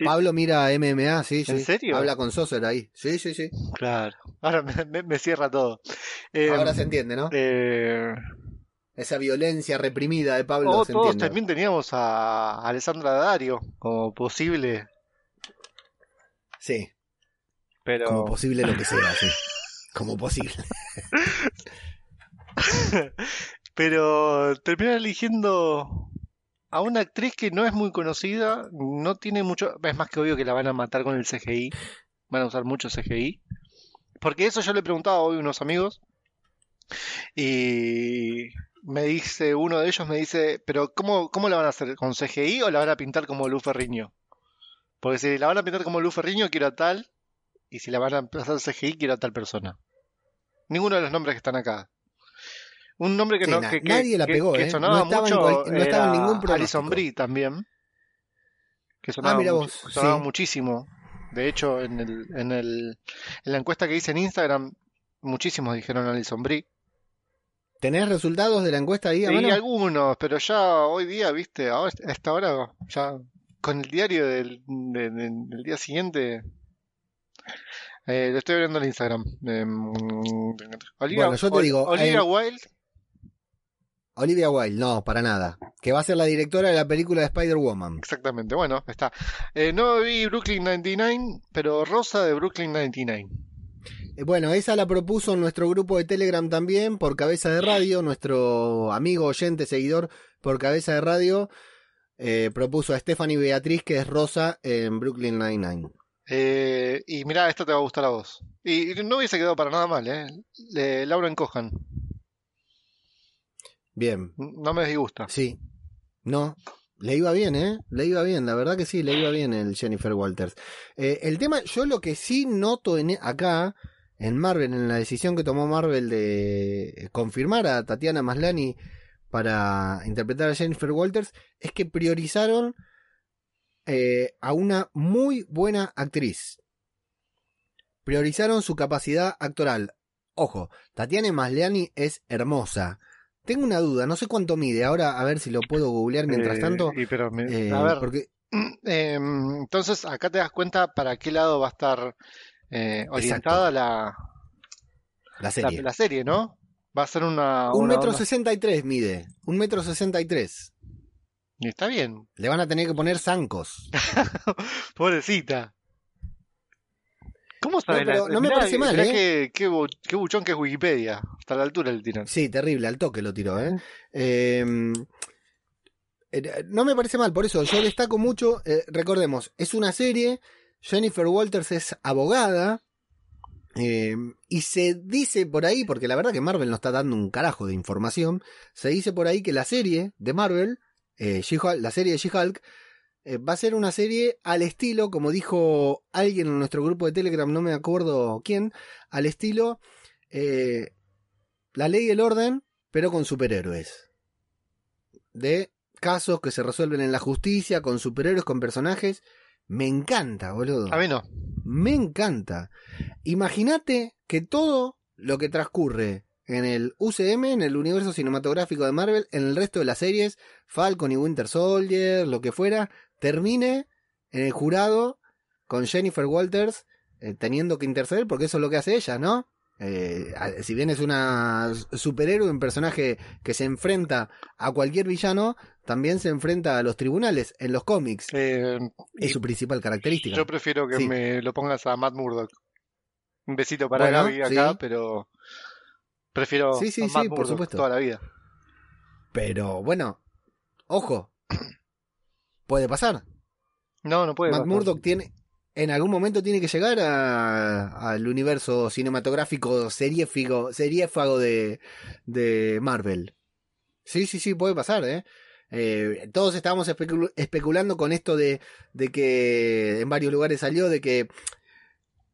Pablo mira MMA, sí, sí. ¿En serio? Habla con Saucer ahí. Sí, sí, sí. Claro. Ahora me, me- me cierra todo. Eh, Ahora se entiende, ¿no? eh, Esa violencia reprimida de Pablo oh, se todos entiende. también teníamos a Alessandra Dario como posible, Sí, pero como posible lo que sea, sí. Como posible. pero terminan eligiendo a una actriz que no es muy conocida, no tiene mucho, es más que obvio que la van a matar con el CGI, van a usar mucho CGI, porque eso yo le preguntaba hoy a unos amigos y me dice uno de ellos me dice, pero ¿cómo, cómo la van a hacer con CGI o la van a pintar como Lu Ferriño? Porque si la van a pintar como Lu Ferriño quiero a tal y si la van a hacer CGI quiero a tal persona. Ninguno de los nombres que están acá. Un nombre que Sí, no na- que, que- nadie la pegó, que ¿eh? sonaba No estaba en mucho no estaba en ningún Alison pronóstico. Brie también. Que sonaba, mira much- vos, sonaba sí. muchísimo. De hecho, en el, en el, en la encuesta que hice en Instagram, muchísimos dijeron Alison Brie. ¿Tenés resultados de la encuesta ahí a Y mano? algunos, pero ya hoy día, viste, ahora, a esta hora, ya con el diario del, de- de- del día siguiente, eh, lo estoy abriendo en Instagram. Em, Olivia, Bueno, yo te digo, Olivia eh, Wilde, Olivia Wilde, no, para nada. Que va a ser la directora de la película de Spider-Woman. exactamente, bueno, está. Eh, no vi Brooklyn 99, pero Rosa de Brooklyn 99. Eh, Bueno, esa la propuso en nuestro grupo de Telegram también por Cabeza de Radio, nuestro amigo oyente, seguidor por Cabeza de Radio, eh, propuso a Stephanie Beatriz, que es Rosa en Brooklyn Nine-Nine. Y mirá, esta te va a gustar a vos. Y, y no hubiese quedado para nada mal, ¿eh? Le- Laura Encojan. Bien, No me disgusta. sí. No, le iba bien, ¿eh? Le iba bien, la verdad que sí, le iba bien el Jennifer Walters. Eh, el tema, yo lo que sí noto en, acá, en Marvel, en la decisión que tomó Marvel de confirmar a Tatiana Maslani para interpretar a Jennifer Walters, es que priorizaron eh, a una muy buena actriz. Priorizaron su capacidad actoral. Ojo, Tatiana Maslani es hermosa. Tengo una duda, no sé cuánto mide. Ahora a ver si lo puedo googlear mientras Eh, tanto. y pero eh, a ver, porque em, entonces acá te das cuenta para qué lado va a estar eh, orientada la, la serie. la serie, ¿no? Va a ser una, Un una metro sesenta y tres mide. Un metro sesenta y tres. Está bien, Le van a tener que poner zancos. pobrecita. ¿Cómo sabes No, la- no me mirá- parece mal, mirá ¿eh? qué, qué bu- qué buchón que es Wikipedia. Hasta la altura del tiran. Sí, terrible, al toque lo tiró, ¿eh? Eh, eh, no me parece mal, por eso yo destaco mucho. eh, recordemos, es una serie. Jennifer Walters es abogada. eh, y se dice por ahí, porque la verdad que Marvel no está dando un carajo de información. Se dice por ahí que la serie de Marvel, eh, la serie de She-Hulk, eh, va a ser una serie al estilo, como dijo alguien en nuestro grupo de Telegram, no me acuerdo quién, al estilo eh, La ley y el orden, pero con superhéroes. De casos que se resuelven en la justicia, con superhéroes, con personajes. Me encanta, boludo. A mí no. Me encanta. Imagínate que todo lo que transcurre en el UCM, en el universo cinematográfico de Marvel, en el resto de las series, Falcon y Winter Soldier, lo que fuera, termine en el jurado con Jennifer Walters eh, teniendo que interceder, porque eso es lo que hace ella, ¿no? Eh, si bien es una superhéroe, un personaje que se enfrenta a cualquier villano, también se enfrenta a los tribunales en los cómics. Eh, Es su principal característica. yo prefiero que Sí. me lo pongas a Matt Murdock. Un besito para Bueno, Gaby acá, sí. pero prefiero Sí, sí, a sí, Matt por supuesto. toda la vida. Pero bueno, ojo, puede pasar. No, no puede. Matt pasar. Murdock tiene, en algún momento tiene que llegar a- al universo cinematográfico seriéfico, seriéfago de, de Marvel. Sí, sí, sí, puede pasar, ¿eh? Eh, todos estábamos especul- especulando con esto de, de que en varios lugares salió de que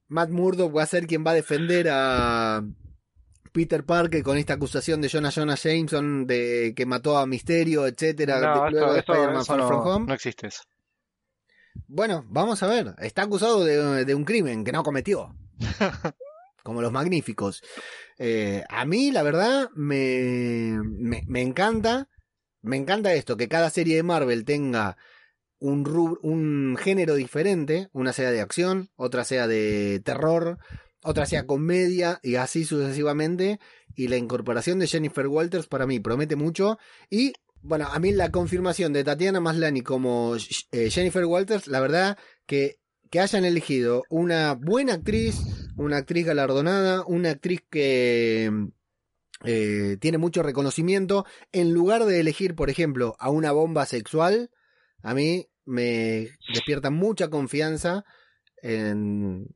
Matt Murdock va a ser quien va a defender a Peter Parker con esta acusación de Jonah Jonah Jameson de que mató a Misterio, etcétera, No, de- luego esto- de esto- Spider-Man eso Far no, From Home. no existe eso. Bueno, vamos a ver. Está acusado de, de un crimen que no cometió. Como los magníficos. Eh, a mí, la verdad, me, me, me encanta. Me encanta esto, que cada serie de Marvel tenga un, un género diferente. Una sea de acción, otra sea de terror, otra sea comedia y así sucesivamente. Y la incorporación de Jennifer Walters para mí promete mucho. Y bueno, a mí la confirmación de Tatiana Maslany como eh, Jennifer Walters, la verdad que, que hayan elegido una buena actriz, una actriz galardonada, una actriz que eh, tiene mucho reconocimiento, en lugar de elegir, por ejemplo, a una bomba sexual, a mí me despierta mucha confianza en,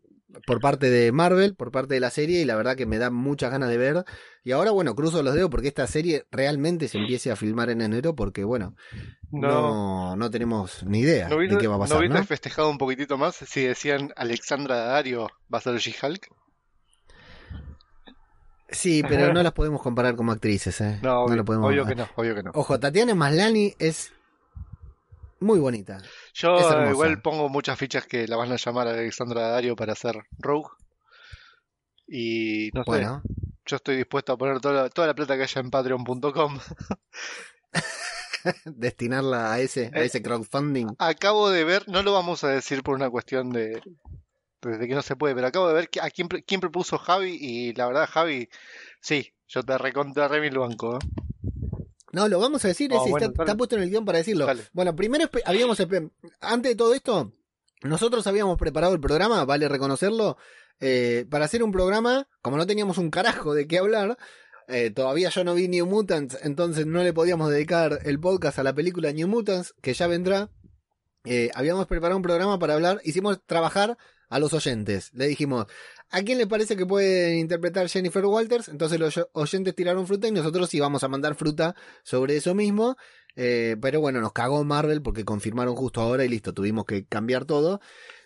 por parte de Marvel, por parte de la serie, y la verdad que me da muchas ganas de ver. Y ahora, bueno, cruzo los dedos porque esta serie realmente se empiece a filmar en enero, porque, bueno, No, no, no tenemos ni idea ¿no de qué va a ¿no pasar, ¿no? festejado un poquitito más si decían Alexandra Daddario va a ser She-Hulk? Sí, pero no las podemos comparar como actrices, ¿eh? No, obvio, lo podemos... obvio que no, obvio que no. Ojo, Tatiana Maslany es muy bonita. Yo igual pongo muchas fichas que la van a llamar a Alexandra Daddario para hacer Rogue. Y no sé, Bueno, yo estoy dispuesto a poner toda la, toda la plata que haya en patreon.com. destinarla a ese, a Eh, ese crowdfunding. Acabo de ver, no lo vamos a decir por una cuestión de, de que no se puede, pero acabo de ver a quién, quién propuso Javi y la verdad Javi, sí, yo te recontra re mil banco. ¿eh? No, lo vamos a decir, Oh, bueno, está, puesto en el guion para decirlo. Dale. Bueno, primero habíamos, antes de todo esto, nosotros habíamos preparado el programa, vale reconocerlo, eh, para hacer un programa, como no teníamos un carajo de qué hablar, eh, todavía yo no vi New Mutants, entonces no le podíamos dedicar el podcast a la película New Mutants, que ya vendrá. Eh, habíamos preparado un programa para hablar, hicimos trabajar a los oyentes. Le dijimos, ¿a quién le parece que puede interpretar Jennifer Walters? Entonces los oyentes tiraron fruta y nosotros íbamos a mandar fruta sobre eso mismo. Eh, pero bueno, nos cagó Marvel porque confirmaron justo ahora y listo, tuvimos que cambiar todo.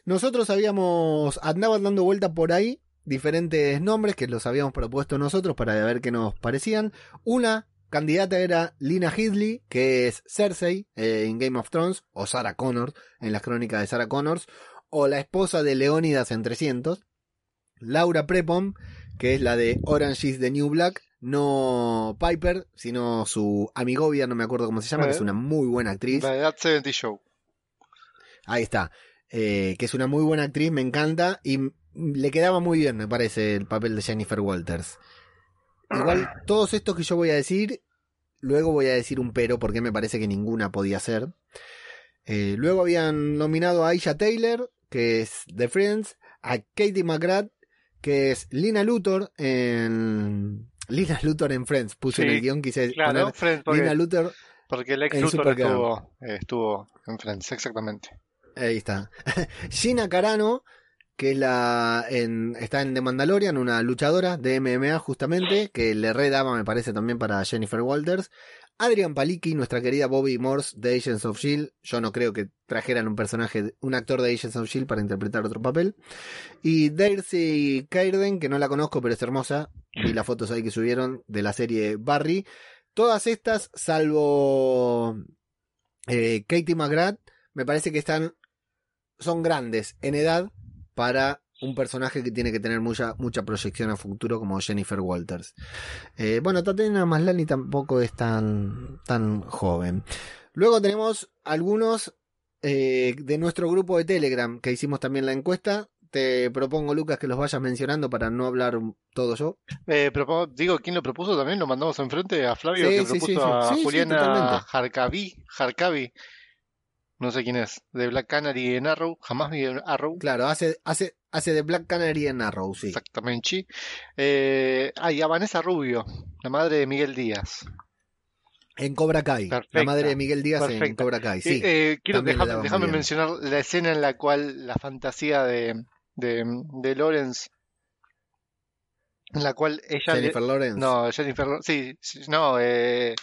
Nosotros habíamos, andaban dando vuelta por ahí diferentes nombres que los habíamos propuesto nosotros para ver qué nos parecían. Una candidata era Lina Headley, que es Cersei eh, en Game of Thrones, o Sarah Connor en las crónicas de Sarah Connors, o la esposa de Leónidas en 300. Laura Prepon, que es la de Orange is the New Black, no Piper, sino su amigovia, no me acuerdo cómo se llama, que es una muy buena actriz. La de That 70 Show. Ahí está. Eh, que es una muy buena actriz, me encanta. Y le quedaba muy bien, me parece, el papel de Jennifer Walters. Igual, todos estos que yo voy a decir, luego voy a decir un pero, porque me parece que ninguna podía ser. Eh, luego habían nominado a Aisha Taylor, que es de Friends, a Katie McGrath, que es Lina Luthor en. Lina Luthor en Friends, puse en Sí, el guion, quise Claro, poner Friends, porque, Lina Luthor porque el ex en Luthor estuvo, eh, estuvo en Friends, exactamente. Ahí está. Gina Carano, que es la en, está en The Mandalorian, una luchadora de MMA justamente, que le redaba, me parece, también para Jennifer Walters. Adrian Palicki, nuestra querida Bobby Morse de Agents of Shield. Yo no creo que trajeran un personaje, un actor de Agents of Shield para interpretar otro papel. Y Darcy Cairden, que no la conozco, pero es hermosa. Vi las fotos ahí que subieron de la serie Barry. Todas estas, salvo eh, Katie McGrath, me parece que están, son grandes en edad para un personaje que tiene que tener mucha, mucha proyección a futuro como Jennifer Walters. Eh, bueno, Tatiana Maslany tampoco es tan, tan joven. Luego tenemos algunos eh, de nuestro grupo de Telegram que hicimos también la encuesta. Te propongo, Lucas, que los vayas mencionando para no hablar todo yo. Eh, digo, ¿quién lo propuso también? Lo mandamos enfrente a Flavio, Sí, que sí, propuso sí, a Juliana. No sé quién es. De Black Canary en Arrow. Jamás vi en Arrow. Claro, hace, hace, hace de Black Canary en Arrow, sí. Exactamente. Eh, ah, y a Vanessa Rubio, la madre de Miguel Díaz. En Cobra Kai. Perfecta, La madre de Miguel Díaz en. Cobra Kai, sí. Eh, eh, quiero déjame, mencionar la escena en la cual la fantasía de, de, de Lawrence, en la cual ella le- Jennifer Lawrence. no, Jennifer, sí, no, eh,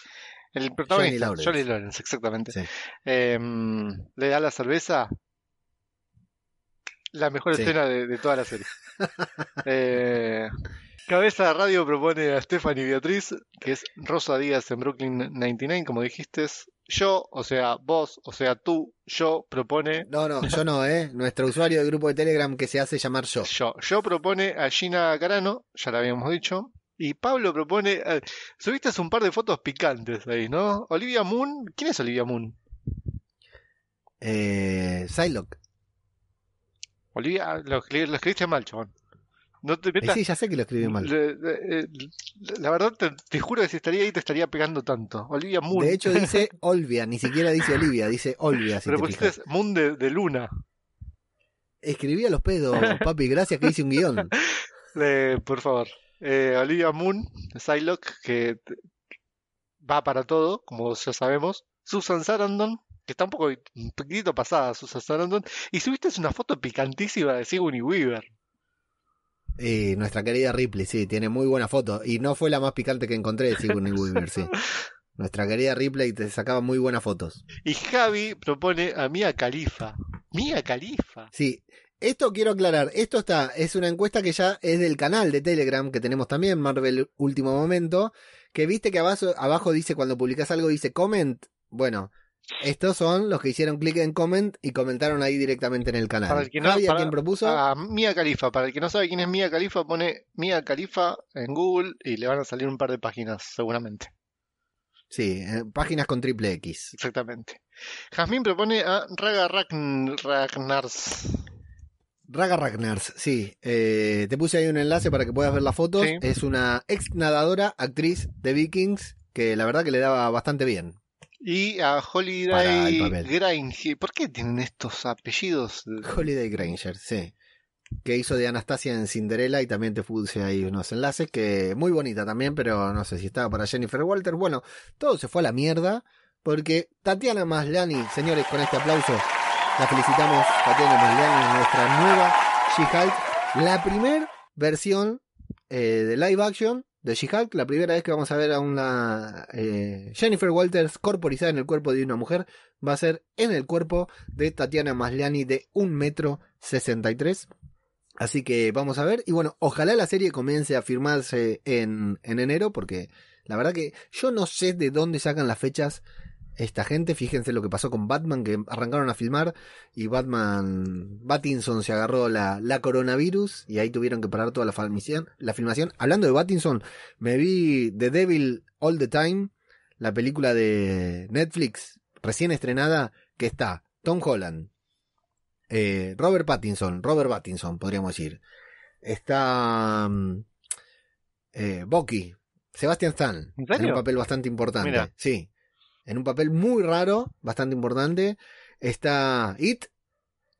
el protagonista, Johnny Johnny Lawrence. Exactamente. Sí. Em, le da la cerveza. La mejor Sí. escena de, de toda la serie. Eh, Cabeza de Radio propone a Stephanie Beatriz, que es Rosa Díaz en Brooklyn 99, como dijiste. Yo, o sea, vos, o sea, tú, yo propone. No, no, yo no, ¿eh? Nuestro usuario de grupo de Telegram que se hace llamar yo. Yo, yo propone a Gina Carano, ya la habíamos dicho. Y Pablo propone. eh, subiste un par de fotos picantes ahí, ¿no? Olivia Moon. ¿Quién es Olivia Moon? Eh, Psylocke. Olivia, lo, lo escribiste mal, chabón. No te Eh, metas. sí, ya sé que lo escribí mal. Le- le- eh, la verdad, te, te juro que si estaría ahí te estaría pegando tanto. Olivia Moon. De hecho dice Olvia, ni siquiera dice Olivia, dice Olvia, si Pero te pusiste. Moon de, de Luna. Escribí a los pedos, papi, gracias que hice un guion. Eh, por favor. Eh, Olivia Moon, Psylocke, que va para todo, como ya sabemos. Susan Sarandon, que está un poco un poquitito pasada, Susan Sarandon. Y subiste una foto picantísima de Sigourney Weaver. Y nuestra querida Ripley, sí, tiene muy buena foto. Y no fue la más picante que encontré de Sigourney Weaver, sí. Nuestra querida Ripley te sacaba muy buenas fotos. Y Javi propone a Mia Khalifa. Mia Khalifa. Sí, esto quiero aclarar. Esto está, es una encuesta que ya es del canal de Telegram que tenemos también, Marvel Último Momento. Que viste que abajo, abajo dice cuando publicas algo, dice comment. Bueno, estos son los que hicieron clic en comment y comentaron ahí directamente en el canal. Para el que no- Javi, ¿a para- quién propuso? A Mia Khalifa. Para el que no sabe quién es Mia Khalifa, pone Mia Khalifa en Google y le van a salir un par de páginas, seguramente. Sí, eh, páginas con triple X. Exactamente. Jazmín propone a Raga Ragn- Ragnars. Raga Ragnars, sí. Eh, te puse ahí un enlace para que puedas ver las fotos. Sí. Es una ex nadadora, actriz de Vikings, que la verdad que le daba bastante bien. Y a Holiday papel. Grange. ¿Por qué tienen estos apellidos? Holiday Granger, sí. Que hizo de Anastasia en Cinderella y también te puse ahí unos enlaces que muy bonita también, pero no sé si estaba para Jennifer Walter. Bueno, todo se fue a la mierda porque Tatiana Maslany, señores, con este aplauso la felicitamos. Tatiana Maslany, nuestra nueva She-Hulk, la primer versión eh, de live action de She-Hulk, la primera vez que vamos a ver a una eh, Jennifer Walters corporizada en el cuerpo de una mujer va a ser en el cuerpo de Tatiana Maslany de 1 metro 63. Así que vamos a ver. Y bueno, ojalá la serie comience a firmarse en, en enero, porque la verdad que yo no sé de dónde sacan las fechas esta gente. Fíjense lo que pasó con Batman, que arrancaron a filmar y Batman, Battinson se agarró la, la coronavirus y ahí tuvieron que parar toda la filmación, la filmación. Hablando de Battinson, me vi The Devil All the Time, la película de Netflix recién estrenada, que está Tom Holland, eh, Robert Pattinson, Robert Pattinson, podríamos decir. Está mm, eh, Bucky, Sebastian Stan, ¿En un papel bastante importante. Mira. Sí, en un papel muy raro, bastante importante. Está It,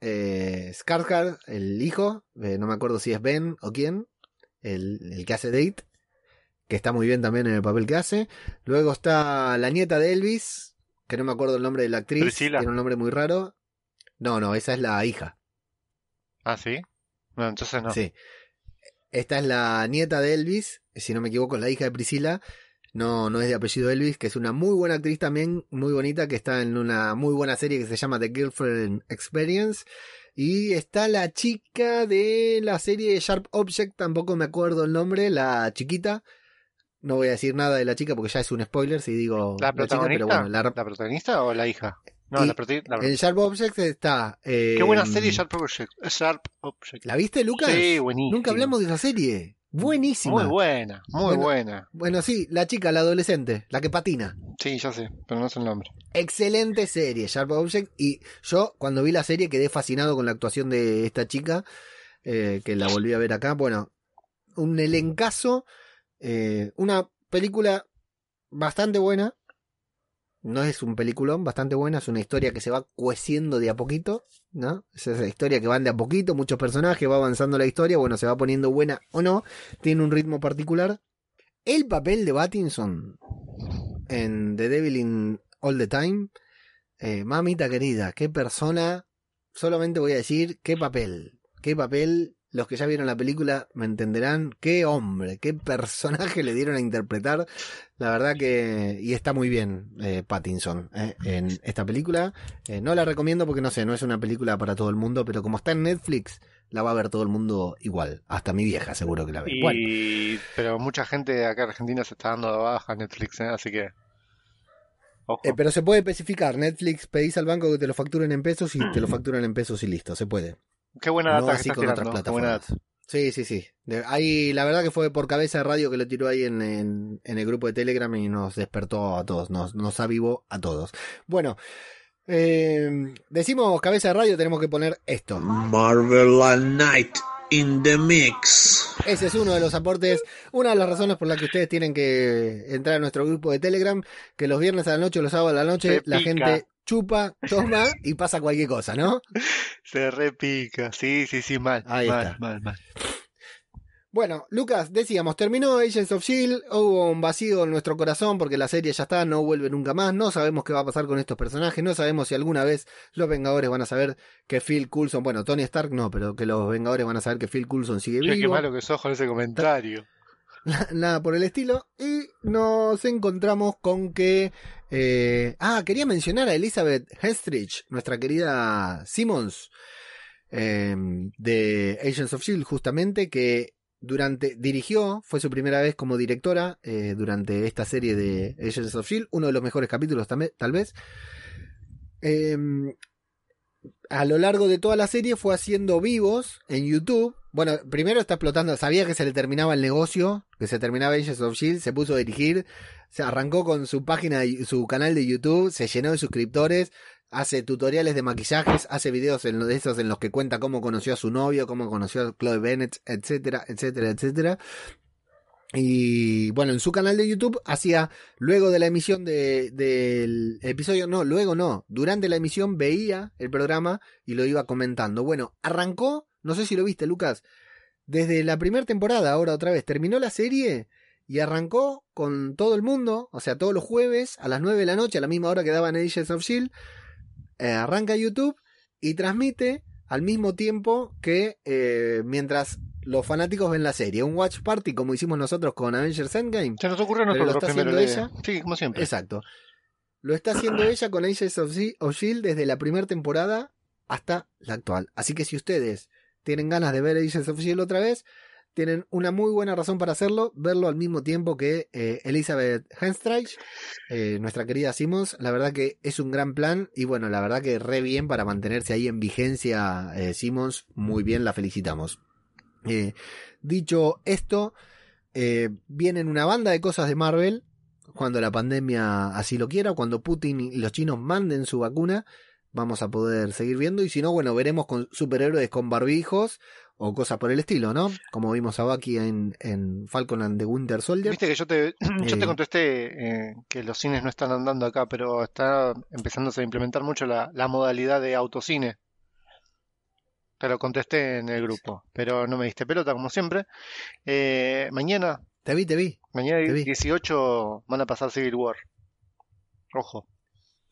eh, Skarsgård, el hijo, eh, no me acuerdo si es Ben o quién, el, el que hace It, que está muy bien también en el papel que hace. Luego está la nieta de Elvis, que no me acuerdo el nombre de la actriz, Priscila. tiene un nombre muy raro. No, no, esa es la hija. Ah, sí. No, entonces no. Sí. Esta es la nieta de Elvis, si no me equivoco, es la hija de Priscila. No, no es de apellido Elvis, que es una muy buena actriz también, muy bonita, que está en una muy buena serie que se llama The Girlfriend Experience. Y está la chica de la serie Sharp Object, tampoco me acuerdo el nombre, la chiquita. No voy a decir nada de la chica porque ya es un spoiler si digo ¿La chica, protagonista? pero bueno, la- ¿La protagonista o la hija? No, la, la- en Sharp Object está... eh, Qué buena serie Sharp Object. Sharp Object. ¿La viste, Lucas? Sí, buenísimo. Nunca hablamos de esa serie. Buenísima. Muy buena, muy Bueno. buena. Bueno, sí, la chica, la adolescente, la que patina. Sí, ya sé, pero no sé el nombre. Excelente serie, Sharp Object. Y yo, cuando vi la serie, quedé fascinado con la actuación de esta chica, eh, que la volví a ver acá. Bueno, un elencazo, eh, una película bastante buena. No es un peliculón, bastante buena. Es una historia que se va cueciendo de a poquito, ¿no? Es esa historia que van de a poquito, muchos personajes, va avanzando la historia. Bueno, se va poniendo buena o no. Tiene un ritmo particular. El papel de Pattinson en The Devil in All the Time. Eh, mamita querida, qué persona. Solamente voy a decir qué papel. Qué papel. Los que ya vieron la película me entenderán. Qué hombre, qué personaje le dieron a interpretar. La verdad que. Y está muy bien eh, Pattinson eh, en esta película. Eh, no la recomiendo porque no sé, no es una película para todo el mundo, pero como está en Netflix, la va a ver todo el mundo igual. Hasta mi vieja seguro que la ve. Y... Bueno, Pero mucha gente de acá en Argentina se está dando de baja Netflix, ¿eh? así que. Eh, pero se puede especificar. Netflix pedís al banco que te lo facturen en pesos y te lo facturan en pesos y listo, se puede. Qué buena data no así con otras tirando. Plataformas. data. Sí, sí, sí. De- ahí, la verdad que fue por cabeza de radio que lo tiró ahí en, en- en el grupo de Telegram y nos despertó a todos, nos, nos avivó a todos. Bueno, eh, decimos cabeza de radio, tenemos que poner esto. Marvel Night in the Mix. Ese es uno de los aportes, una de las razones por las que ustedes tienen que entrar a nuestro grupo de Telegram, que los viernes a la noche o los sábados a la noche Se la pica. gente chupa, toma y pasa cualquier cosa, ¿no? Se repica. Sí, sí, sí, mal. Ahí mal, está. mal, mal. Bueno, Lucas, decíamos, terminó Agents of Shield, hubo un vacío en nuestro corazón porque la serie ya está, no vuelve nunca más, no sabemos qué va a pasar con estos personajes, no sabemos si alguna vez los Vengadores van a saber que Phil Coulson, bueno, Tony Stark no, pero que los Vengadores van a saber que Phil Coulson sigue Che, qué vivo, malo que sos con ese comentario. nada por el estilo, y nos encontramos con que... eh, ah, quería mencionar a Elizabeth Hestridge, nuestra querida Simmons, eh, de Agents of Shield, justamente, que durante dirigió, fue su primera vez como directora eh, durante esta serie de Agents of Shield, uno de los mejores capítulos también, tal vez. Eh, a lo largo de toda la serie fue haciendo vivos en YouTube. Bueno, primero está explotando, sabía que se le terminaba el negocio, que se terminaba Agents of Shield, se puso a dirigir, se arrancó con su página, su canal de YouTube, se llenó de suscriptores, hace tutoriales de maquillajes, hace videos en de esos en los que cuenta cómo conoció a su novio, cómo conoció a Chloe Bennett, etcétera, etcétera, etcétera. Y bueno, en su canal de YouTube hacía, luego de la emisión de- del episodio, no, luego no, durante la emisión veía el programa y lo iba comentando. Bueno, arrancó, no sé si lo viste, Lucas, desde la primera temporada, ahora otra vez, terminó la serie y arrancó con todo el mundo, o sea, todos los jueves a las 9 de la noche, a la misma hora que daban Agents of Shield, eh, arranca YouTube y transmite al mismo tiempo que eh, mientras los fanáticos ven la serie, un watch party como hicimos nosotros con Avengers Endgame. Se nos ocurrió a Pero lo nosotros está haciendo la idea. Sí, como siempre. Exacto. Lo está haciendo ella con Agents of, Shi- of Shield desde la primera temporada hasta la actual. Así que si ustedes tienen ganas de ver Agents of Shield otra vez, tienen una muy buena razón para hacerlo, verlo al mismo tiempo que eh, Elizabeth Henstreich, eh, nuestra querida Simmons. La verdad que es un gran plan y bueno, la verdad que re bien para mantenerse ahí en vigencia eh, Simmons. Muy bien, la felicitamos. Eh, dicho esto, eh, vienen una banda de cosas de Marvel cuando la pandemia así lo quiera, cuando Putin y los chinos manden su vacuna, vamos a poder seguir viendo. Y si no, bueno, veremos con superhéroes con barbijos o cosas por el estilo, ¿no? Como vimos a Bucky en, en Falcon and the Winter Soldier. Viste que yo te, yo Eh. te contesté eh, que los cines no están andando acá, pero está empezándose a implementar mucho la, la modalidad de autocine. Te lo contesté en el grupo, pero no me diste pelota como siempre. Eh, mañana, Te vi, te vi. mañana Te vi. 18 van a pasar Civil War. Ojo,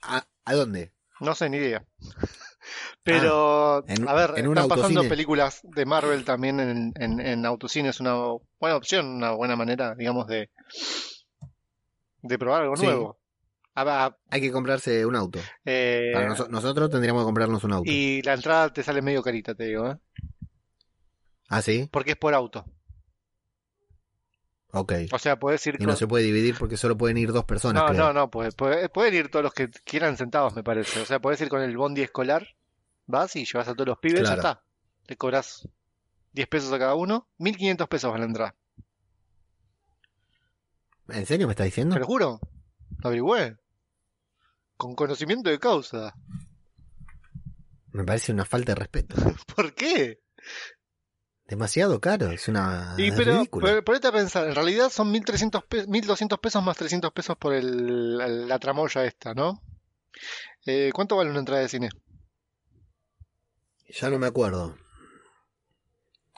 ¿A, a dónde? no sé ni idea. Pero, Ah, en- a ver, en están pasando autocine. películas de Marvel también en, en, en autocine. Es una buena opción, una buena manera, digamos, de, de probar algo Sí. nuevo. Ah, Hay que comprarse un auto. eh, Para nosotros tendríamos que comprarnos un auto. y la entrada te sale medio carita, te digo, ¿eh? ¿Ah, sí? Porque es por auto. Ok. O sea, puedes ir Y no se puede dividir porque solo pueden ir dos personas, No, creo. no, no, pues, puede- pueden ir todos los que quieran sentados, me parece. O sea, puedes ir con el bondi escolar, vas y llevas a todos los pibes, Claro. ya está. Le cobras 10 pesos a cada uno, 1500 pesos a la entrada. ¿En serio me está diciendo? Te lo juro, lo averigüé. Con conocimiento de causa. Me parece una falta de respeto. ¿Por qué? Demasiado caro, es una Y es pero, pero ponete a pensar, en realidad son 1300 pesos, 1200 pesos más 300 pesos por el, el- la tramoya esta, ¿no? Eh, ¿cuánto vale una entrada de cine? Ya no me acuerdo.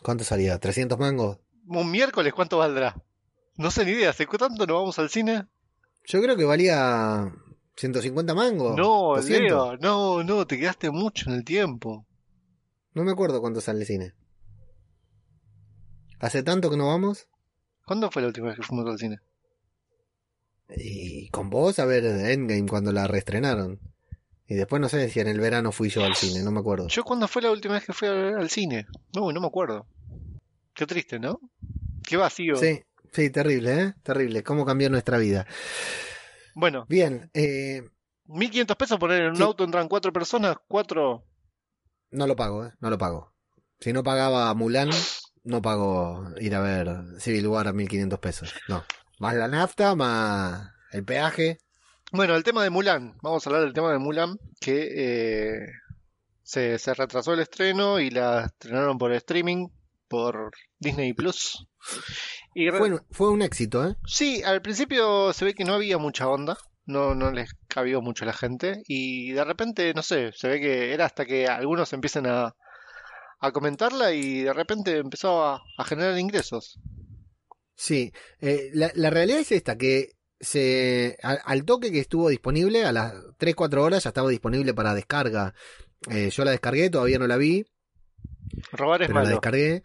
¿Cuánto salía? ¿300 mangos? Un miércoles, ¿cuánto valdrá? No sé ni idea, ¿hace cuánto no vamos al cine? Yo creo que valía 150 mangos. No, 200. Leo, no, no, te quedaste mucho en el tiempo. No me acuerdo cuánto sale el cine. ¿Hace tanto que no vamos? ¿Cuándo fue la última vez que fuimos al cine? Y con vos a ver Endgame cuando la reestrenaron. Y después no sé si en el verano fui yo al cine, no me acuerdo. ¿Yo cuándo fue la última vez que fui al, al cine? No, no me acuerdo. Qué triste, ¿no? Qué vacío. Sí, sí, terrible, ¿eh? Terrible. ¿Cómo cambió nuestra vida? Bueno, Bien, eh, 1500 pesos poner en un Sí. auto entran cuatro personas, cuatro... no lo pago, ¿eh? No lo pago. Si no pagaba Mulan, no pago ir a ver Civil War a 1500 pesos. No. Más la nafta, más el peaje. Bueno, el tema de Mulan. Vamos a hablar del tema de Mulan, que eh, se, se retrasó el estreno y la estrenaron por streaming, por Disney Plus. Y Fue, un- éxito, ¿eh? Sí, al principio se ve que no había mucha onda, no, no les cabió mucho a la gente y de repente, no sé, se ve que era hasta que algunos empiecen a, a comentarla y de repente empezó a, a generar ingresos. Sí, eh, la, la realidad es esta, que se al, al toque que estuvo disponible, a las 3-4 horas ya estaba disponible para descarga. Eh, yo la descargué, todavía no la vi, Robar es pero la malo. descargué.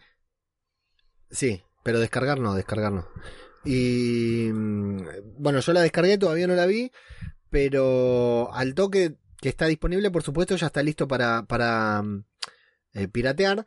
Sí, pero descargar no, descargar no. Y mm, bueno, yo la descargué, todavía no la vi, pero al toque que está disponible, por supuesto, ya está listo para, para mm, eh, piratear.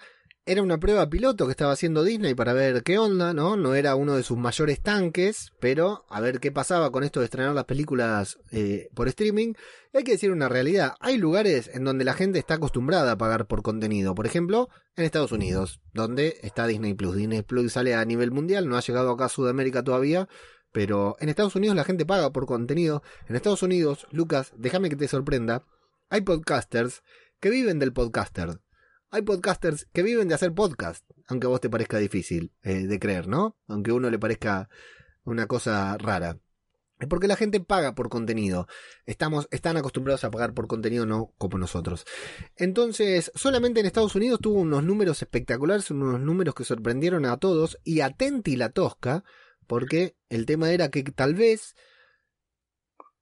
Era una prueba piloto que estaba haciendo Disney para ver qué onda, ¿no? No era uno de sus mayores tanques, pero a ver qué pasaba con esto de estrenar las películas eh, por streaming. Hay que decir una realidad, hay lugares en donde la gente está acostumbrada a pagar por contenido. Por ejemplo, en Estados Unidos, donde está Disney Plus. Disney Plus sale a nivel mundial, no ha llegado acá a Sudamérica todavía, pero en Estados Unidos la gente paga por contenido. En Estados Unidos, Lucas, déjame que te sorprenda, hay podcasters que viven del podcaster. Hay podcasters que viven de hacer podcast, aunque a vos te parezca difícil eh, de creer, ¿no? Aunque a uno le parezca una cosa rara. Es porque la gente paga por contenido. Estamos, están acostumbrados a pagar por contenido, no como nosotros. Entonces, solamente en Estados Unidos tuvo unos números espectaculares, unos números que sorprendieron a todos, y atenti la tosca, porque el tema era que tal vez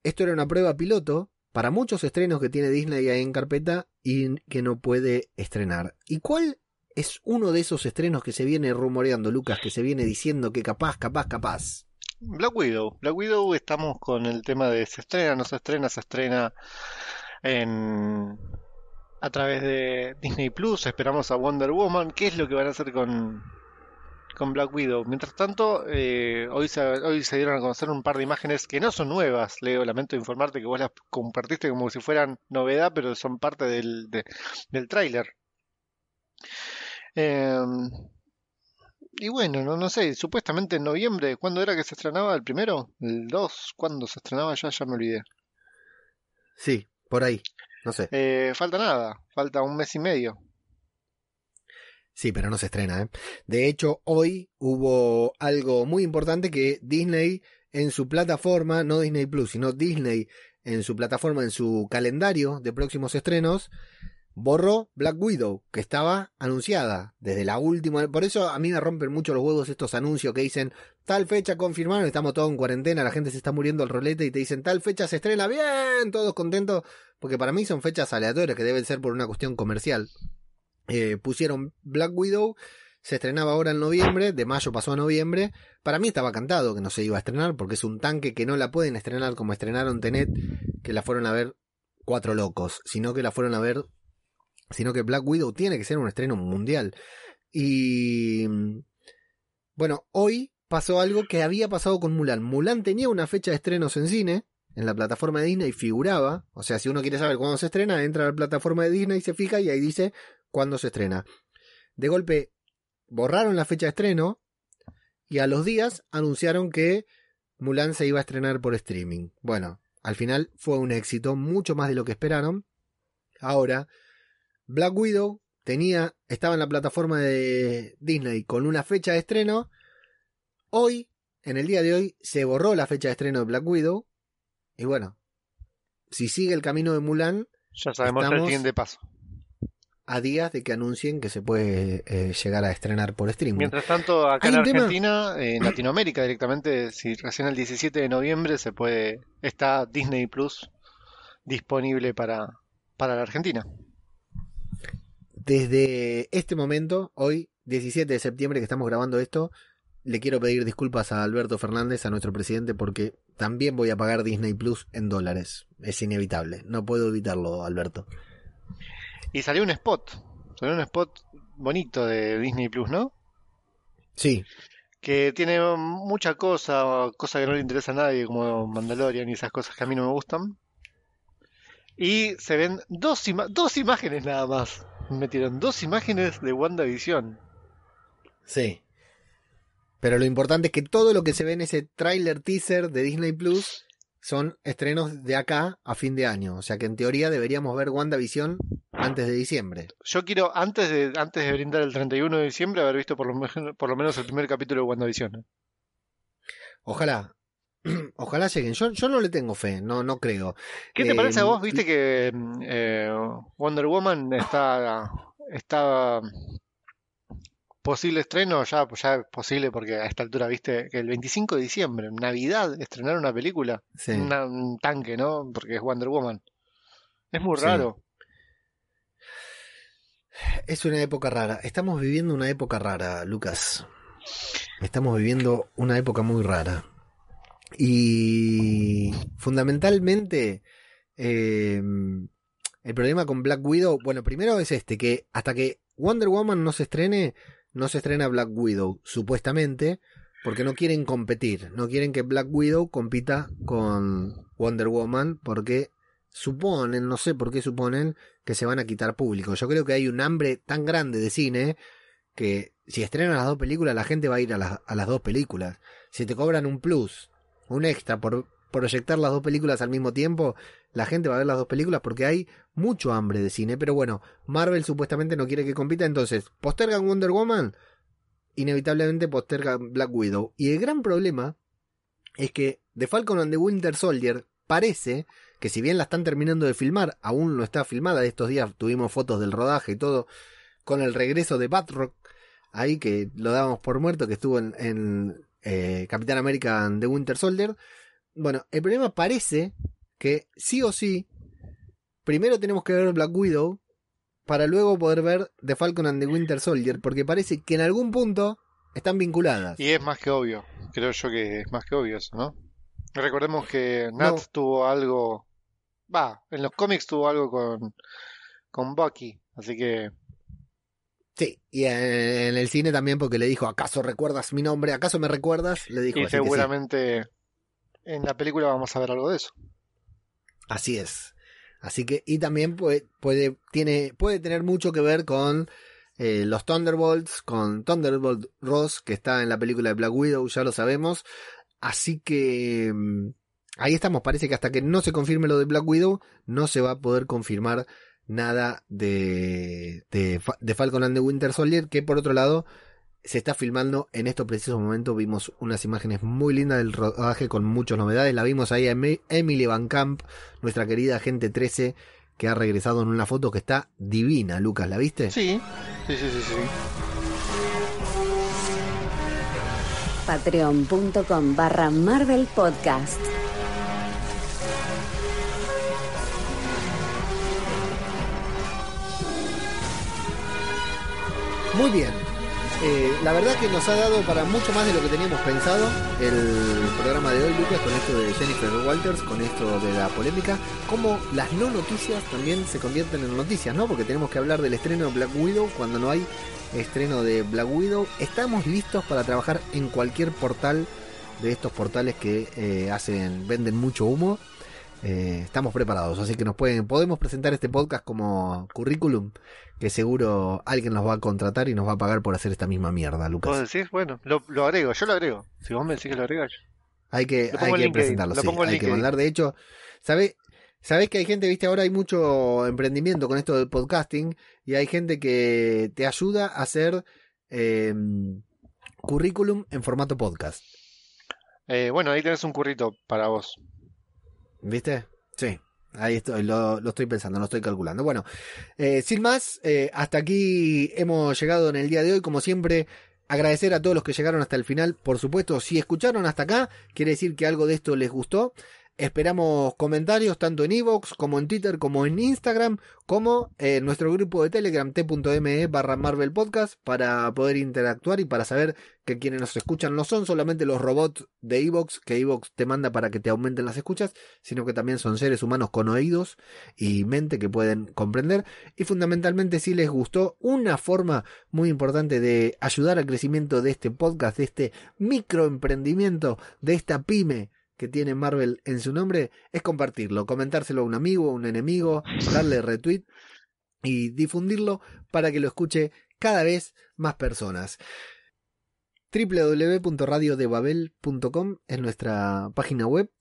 esto era una prueba piloto para muchos estrenos que tiene Disney ahí en carpeta y que no puede estrenar. ¿Y cuál es uno de esos estrenos que se viene rumoreando, Lucas, que se viene diciendo que capaz, capaz, capaz? Black Widow. Black Widow estamos con el tema de se estrena, no se estrena, se estrena en a través de Disney Plus. Esperamos a Wonder Woman. ¿Qué es lo que van a hacer con, con Black Widow? Mientras tanto, eh, hoy, se, hoy se dieron a conocer un par de imágenes que no son nuevas. Leo, lamento informarte que vos las compartiste como si fueran novedad, pero son parte del, de- del tráiler. Em, y bueno, no, no sé, supuestamente en noviembre, ¿cuándo era que se estrenaba el primero? ¿El 2? ¿Cuándo se estrenaba ya? Ya me olvidé. Sí, por ahí, no sé. Eh, falta nada, falta un mes y medio. Sí, pero no se estrena, ¿eh? De hecho, hoy hubo algo muy importante que Disney en su plataforma, no Disney Plus, sino Disney en su plataforma, en su calendario de próximos estrenos, borró Black Widow, que estaba anunciada desde la última. Por eso a mí me rompen mucho los huevos estos anuncios que dicen tal fecha confirmaron, estamos todos en cuarentena, la gente se está muriendo al rolete y te dicen tal fecha se estrena, bien, todos contentos, porque para mí son fechas aleatorias que deben ser por una cuestión comercial. Eh, pusieron Black Widow, se estrenaba ahora en noviembre, de mayo pasó a noviembre. Para mí estaba cantado que no se iba a estrenar porque es un tanque que no la pueden estrenar como estrenaron Tenet, que la fueron a ver cuatro locos, sino que la fueron a ver, sino que Black Widow tiene que ser un estreno mundial. Y bueno, hoy pasó algo que había pasado con Mulan. Mulan tenía una fecha de estrenos en cine, en la plataforma de Disney figuraba, o sea, si uno quiere saber cuándo se estrena, entra a la plataforma de Disney, se fija y ahí dice cuándo se estrena. De golpe borraron la fecha de estreno y a los días anunciaron que Mulan se iba a estrenar por streaming. Bueno, al final fue un éxito, mucho más de lo que esperaron. Ahora, Black Widow tenía, estaba en la plataforma de Disney con una fecha de estreno. Hoy, en el día de hoy, se borró la fecha de estreno de Black Widow. Y bueno, si sigue el camino de Mulan, Ya sabemos el Estamos- siguiente paso. A días de que anuncien que se puede eh, llegar a estrenar por streaming. Mientras tanto, acá en tema- Argentina, en Latinoamérica directamente, si recién el 17 de noviembre se puede, está Disney Plus disponible para, para la Argentina. Desde este momento, hoy, 17 de septiembre que estamos grabando esto, le quiero pedir disculpas a Alberto Fernández, a nuestro presidente, porque también voy a pagar Disney Plus en dólares. Es inevitable. No puedo evitarlo, Alberto. Y salió un spot, salió un spot bonito de Disney Plus, ¿no? Sí, Que tiene mucha cosa, cosa que no le interesa a nadie, como Mandalorian y esas cosas que a mí no me gustan. Y se ven dos, ima- dos imágenes nada más. Metieron dos imágenes de WandaVision. sí. Pero lo importante es que todo lo que se ve en ese tráiler teaser de Disney Plus son estrenos de acá a fin de año. O sea que en teoría deberíamos ver WandaVision antes de diciembre. Yo quiero, antes de, antes de brindar el 31 de diciembre, haber visto por lo, por lo menos el primer capítulo de WandaVision. ¿eh? Ojalá. Ojalá lleguen. Yo, yo no le tengo fe, no, no creo. ¿Qué te Eh, parece a vos? Viste que mm, eh, Wonder Woman está, está posible estreno, ya, ya es posible porque a esta altura, viste, que el 25 de diciembre, en Navidad, estrenar una película, Sí. una- un tanque, ¿no? Porque es Wonder Woman. Es muy Sí. raro. Es una época rara. Estamos viviendo una época rara, Lucas. Estamos viviendo una época muy rara. Y fundamentalmente, eh, el problema con Black Widow, bueno, primero es este, que hasta que Wonder Woman no se estrene, no se estrena Black Widow, supuestamente, porque no quieren competir, no quieren que Black Widow compita con Wonder Woman, porque suponen, no sé por qué suponen, que se van a quitar público. Yo creo que hay un hambre tan grande de cine que si estrenan las dos películas, la gente va a ir a, las- a las dos películas. Si te cobran un plus, un extra por proyectar las dos películas al mismo tiempo, la gente va a ver las dos películas porque hay mucho hambre de cine. Pero bueno, Marvel supuestamente no quiere que compita, entonces postergan Wonder Woman, inevitablemente postergan Black Widow. Y el gran problema es que The Falcon and the Winter Soldier parece que si bien la están terminando de filmar, aún no está filmada. Estos días tuvimos fotos del rodaje y todo, con el regreso de Batroc, ahí que lo dábamos por muerto, que estuvo en, en, eh, Capitán América the Winter Soldier. Bueno, el problema parece que sí o sí, primero tenemos que ver Black Widow para luego poder ver The Falcon and the Winter Soldier, porque parece que en algún punto están vinculadas. Y es más que obvio. Creo yo que es más que obvio eso, ¿no? Recordemos que Nat No. tuvo algo. Va, en los cómics tuvo algo con, con Bucky. Así que Sí, y en, el cine también porque le dijo, ¿acaso recuerdas mi nombre? ¿Acaso me recuerdas? Le dijo, y seguramente en la película vamos a ver algo de eso. Así es. Así que, y también puede, puede, tiene, puede tener mucho que ver con eh, los Thunderbolts, con Thunderbolt Ross, que está en la película de Black Widow, ya lo sabemos. Así que mm, ahí estamos. Parece que hasta que no se confirme lo de Black Widow, no se va a poder confirmar nada de, de, de Falcon and the Winter Soldier, que por otro lado se está filmando en estos precisos momentos. Vimos unas imágenes muy lindas del rodaje con muchas novedades. La vimos ahí a Emi- Emily Van Camp, nuestra querida agente 13, que ha regresado en una foto que está divina. Lucas, ¿la viste? Sí, sí, sí, sí. sí. Patreon.com barra Marvel Podcast. Muy bien. Eh, la verdad que nos ha dado para mucho más de lo que teníamos pensado el programa de hoy, Lucas, con esto de Jennifer Walters, con esto de la polémica, como las no noticias también se convierten en noticias, ¿no? Porque tenemos que hablar del estreno de Black Widow cuando no hay estreno de Black Widow. Estamos listos para trabajar en cualquier portal de estos portales que eh, hacen, venden mucho humo. Eh, estamos preparados, así que nos pueden, podemos presentar este podcast como currículum, que seguro alguien nos va a contratar y nos va a pagar por hacer esta misma mierda, ¿Vos Lucas. decís? Bueno, lo, lo agrego, yo lo agrego. Si vos me decís que lo agrego, yo. Hay que, hay que presentarlo, lo sí, hay que mandar. De hecho, ¿sabés, sabés que hay gente, viste, ahora hay mucho emprendimiento con esto del podcasting y hay gente que te ayuda a hacer eh, currículum en formato podcast. Eh, bueno, ahí tenés un currito para vos. ¿Viste? Sí. Ahí estoy, lo, estoy pensando, lo estoy calculando. Bueno, eh, sin más, eh, hasta aquí hemos llegado en el día de hoy. Como siempre, agradecer a todos los que llegaron hasta el final. Por supuesto, si escucharon hasta acá, quiere decir que algo de esto les gustó. Esperamos comentarios tanto en Evox como en Twitter como en Instagram como en nuestro grupo de Telegram t.me barra Marvel Podcast para poder interactuar y para saber que quienes nos escuchan no son solamente los robots de Evox que Evox te manda para que te aumenten las escuchas sino que también son seres humanos con oídos y mente que pueden comprender. Y fundamentalmente si les gustó una forma muy importante de ayudar al crecimiento de este podcast, de este microemprendimiento, de esta pyme que tiene Marvel en su nombre, es compartirlo, comentárselo a un amigo, a un enemigo, darle retweet y difundirlo para que lo escuche cada vez más personas. www.radiodebabel.com es nuestra página web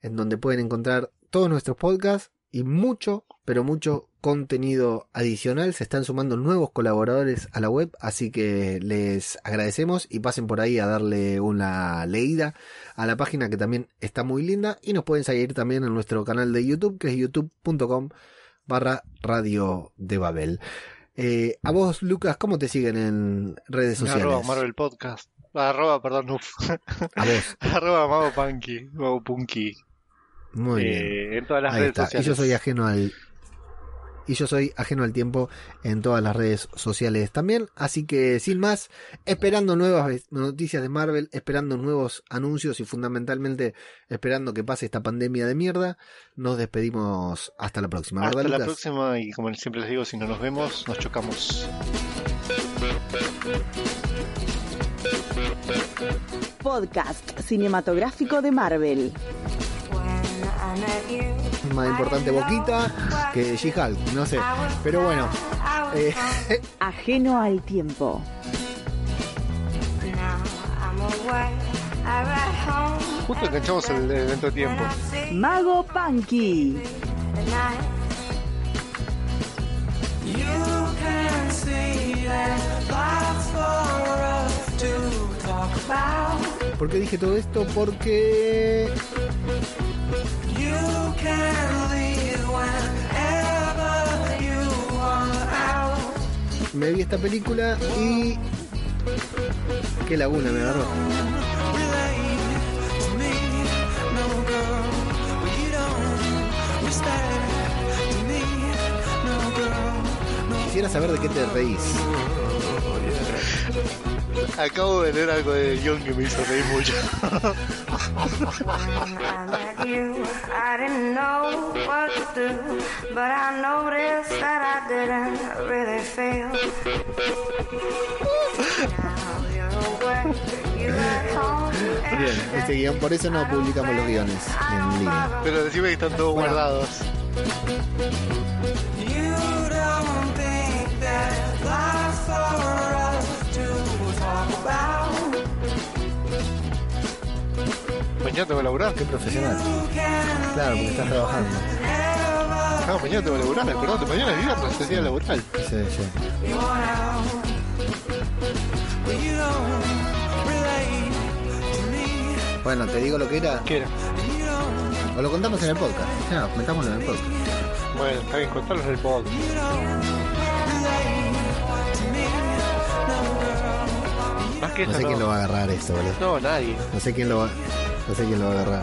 en donde pueden encontrar todos nuestros podcasts y mucho, pero mucho contenido adicional. Se están sumando nuevos colaboradores a la web, así que les agradecemos y pasen por ahí a darle una leída a la página que también está muy linda y nos pueden seguir también en nuestro canal de YouTube que es youtube.com barra radio de Babel. Eh, a vos, Lucas, ¿cómo te siguen en redes sociales? Arroba Marvel Podcast. Arroba, perdón, uf. A vos. Arroba Mago Punky. Mago Punky. Muy bien. Eh, en todas las Ahí redes está. sociales. Y yo soy ajeno al y yo soy ajeno al tiempo en todas las redes sociales también. Así que sin más, esperando nuevas noticias de Marvel, esperando nuevos anuncios y fundamentalmente esperando que pase esta pandemia de mierda, nos despedimos hasta la próxima, Hasta ¿verdad, la Lucas? próxima y como siempre les digo, si no nos vemos, nos chocamos. Podcast cinematográfico de Marvel. Más importante Boquita que She-Hulk, no sé. Pero bueno, eh, Ajeno al tiempo. Justo enganchamos el evento de tiempo. Mago Punky. ¿por qué dije todo esto? Porque me vi esta película y qué laguna me agarró. Quisiera saber de qué te reís. Acabo de leer algo de guion que me hizo reír mucho. I didn't know what to do, but I noticed that I didn't really fail. Now you're away, you Bien, este guion, por eso no publicamos los guiones en línea. Pero decime que están todos Bueno. guardados. Mañana que laburar. Qué profesional. Claro, porque estás trabajando. No, mañana tengo que laburar, perdón, mañana es viernes, es día laboral. Sí, sí. Bueno, te digo lo que era. ¿Qué era? O lo contamos en el podcast. Ya, metámoslo en el podcast. Bueno, está bien, contalos en el podcast. Más que No sé quién lo va a agarrar esto, boludo. No, nadie. No sé quién lo va, no sé quién lo va a agarrar.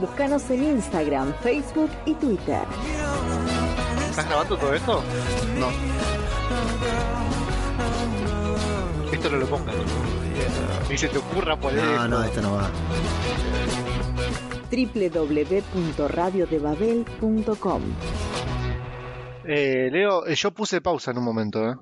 Búscanos en Instagram, Facebook y Twitter. ¿Estás grabando todo esto? No. Esto no lo pongas. Ni se te ocurra poner No, esto. no, esto no va. www.radiodebabel.com Eh, Leo, eh, yo puse pausa en un momento, ¿eh?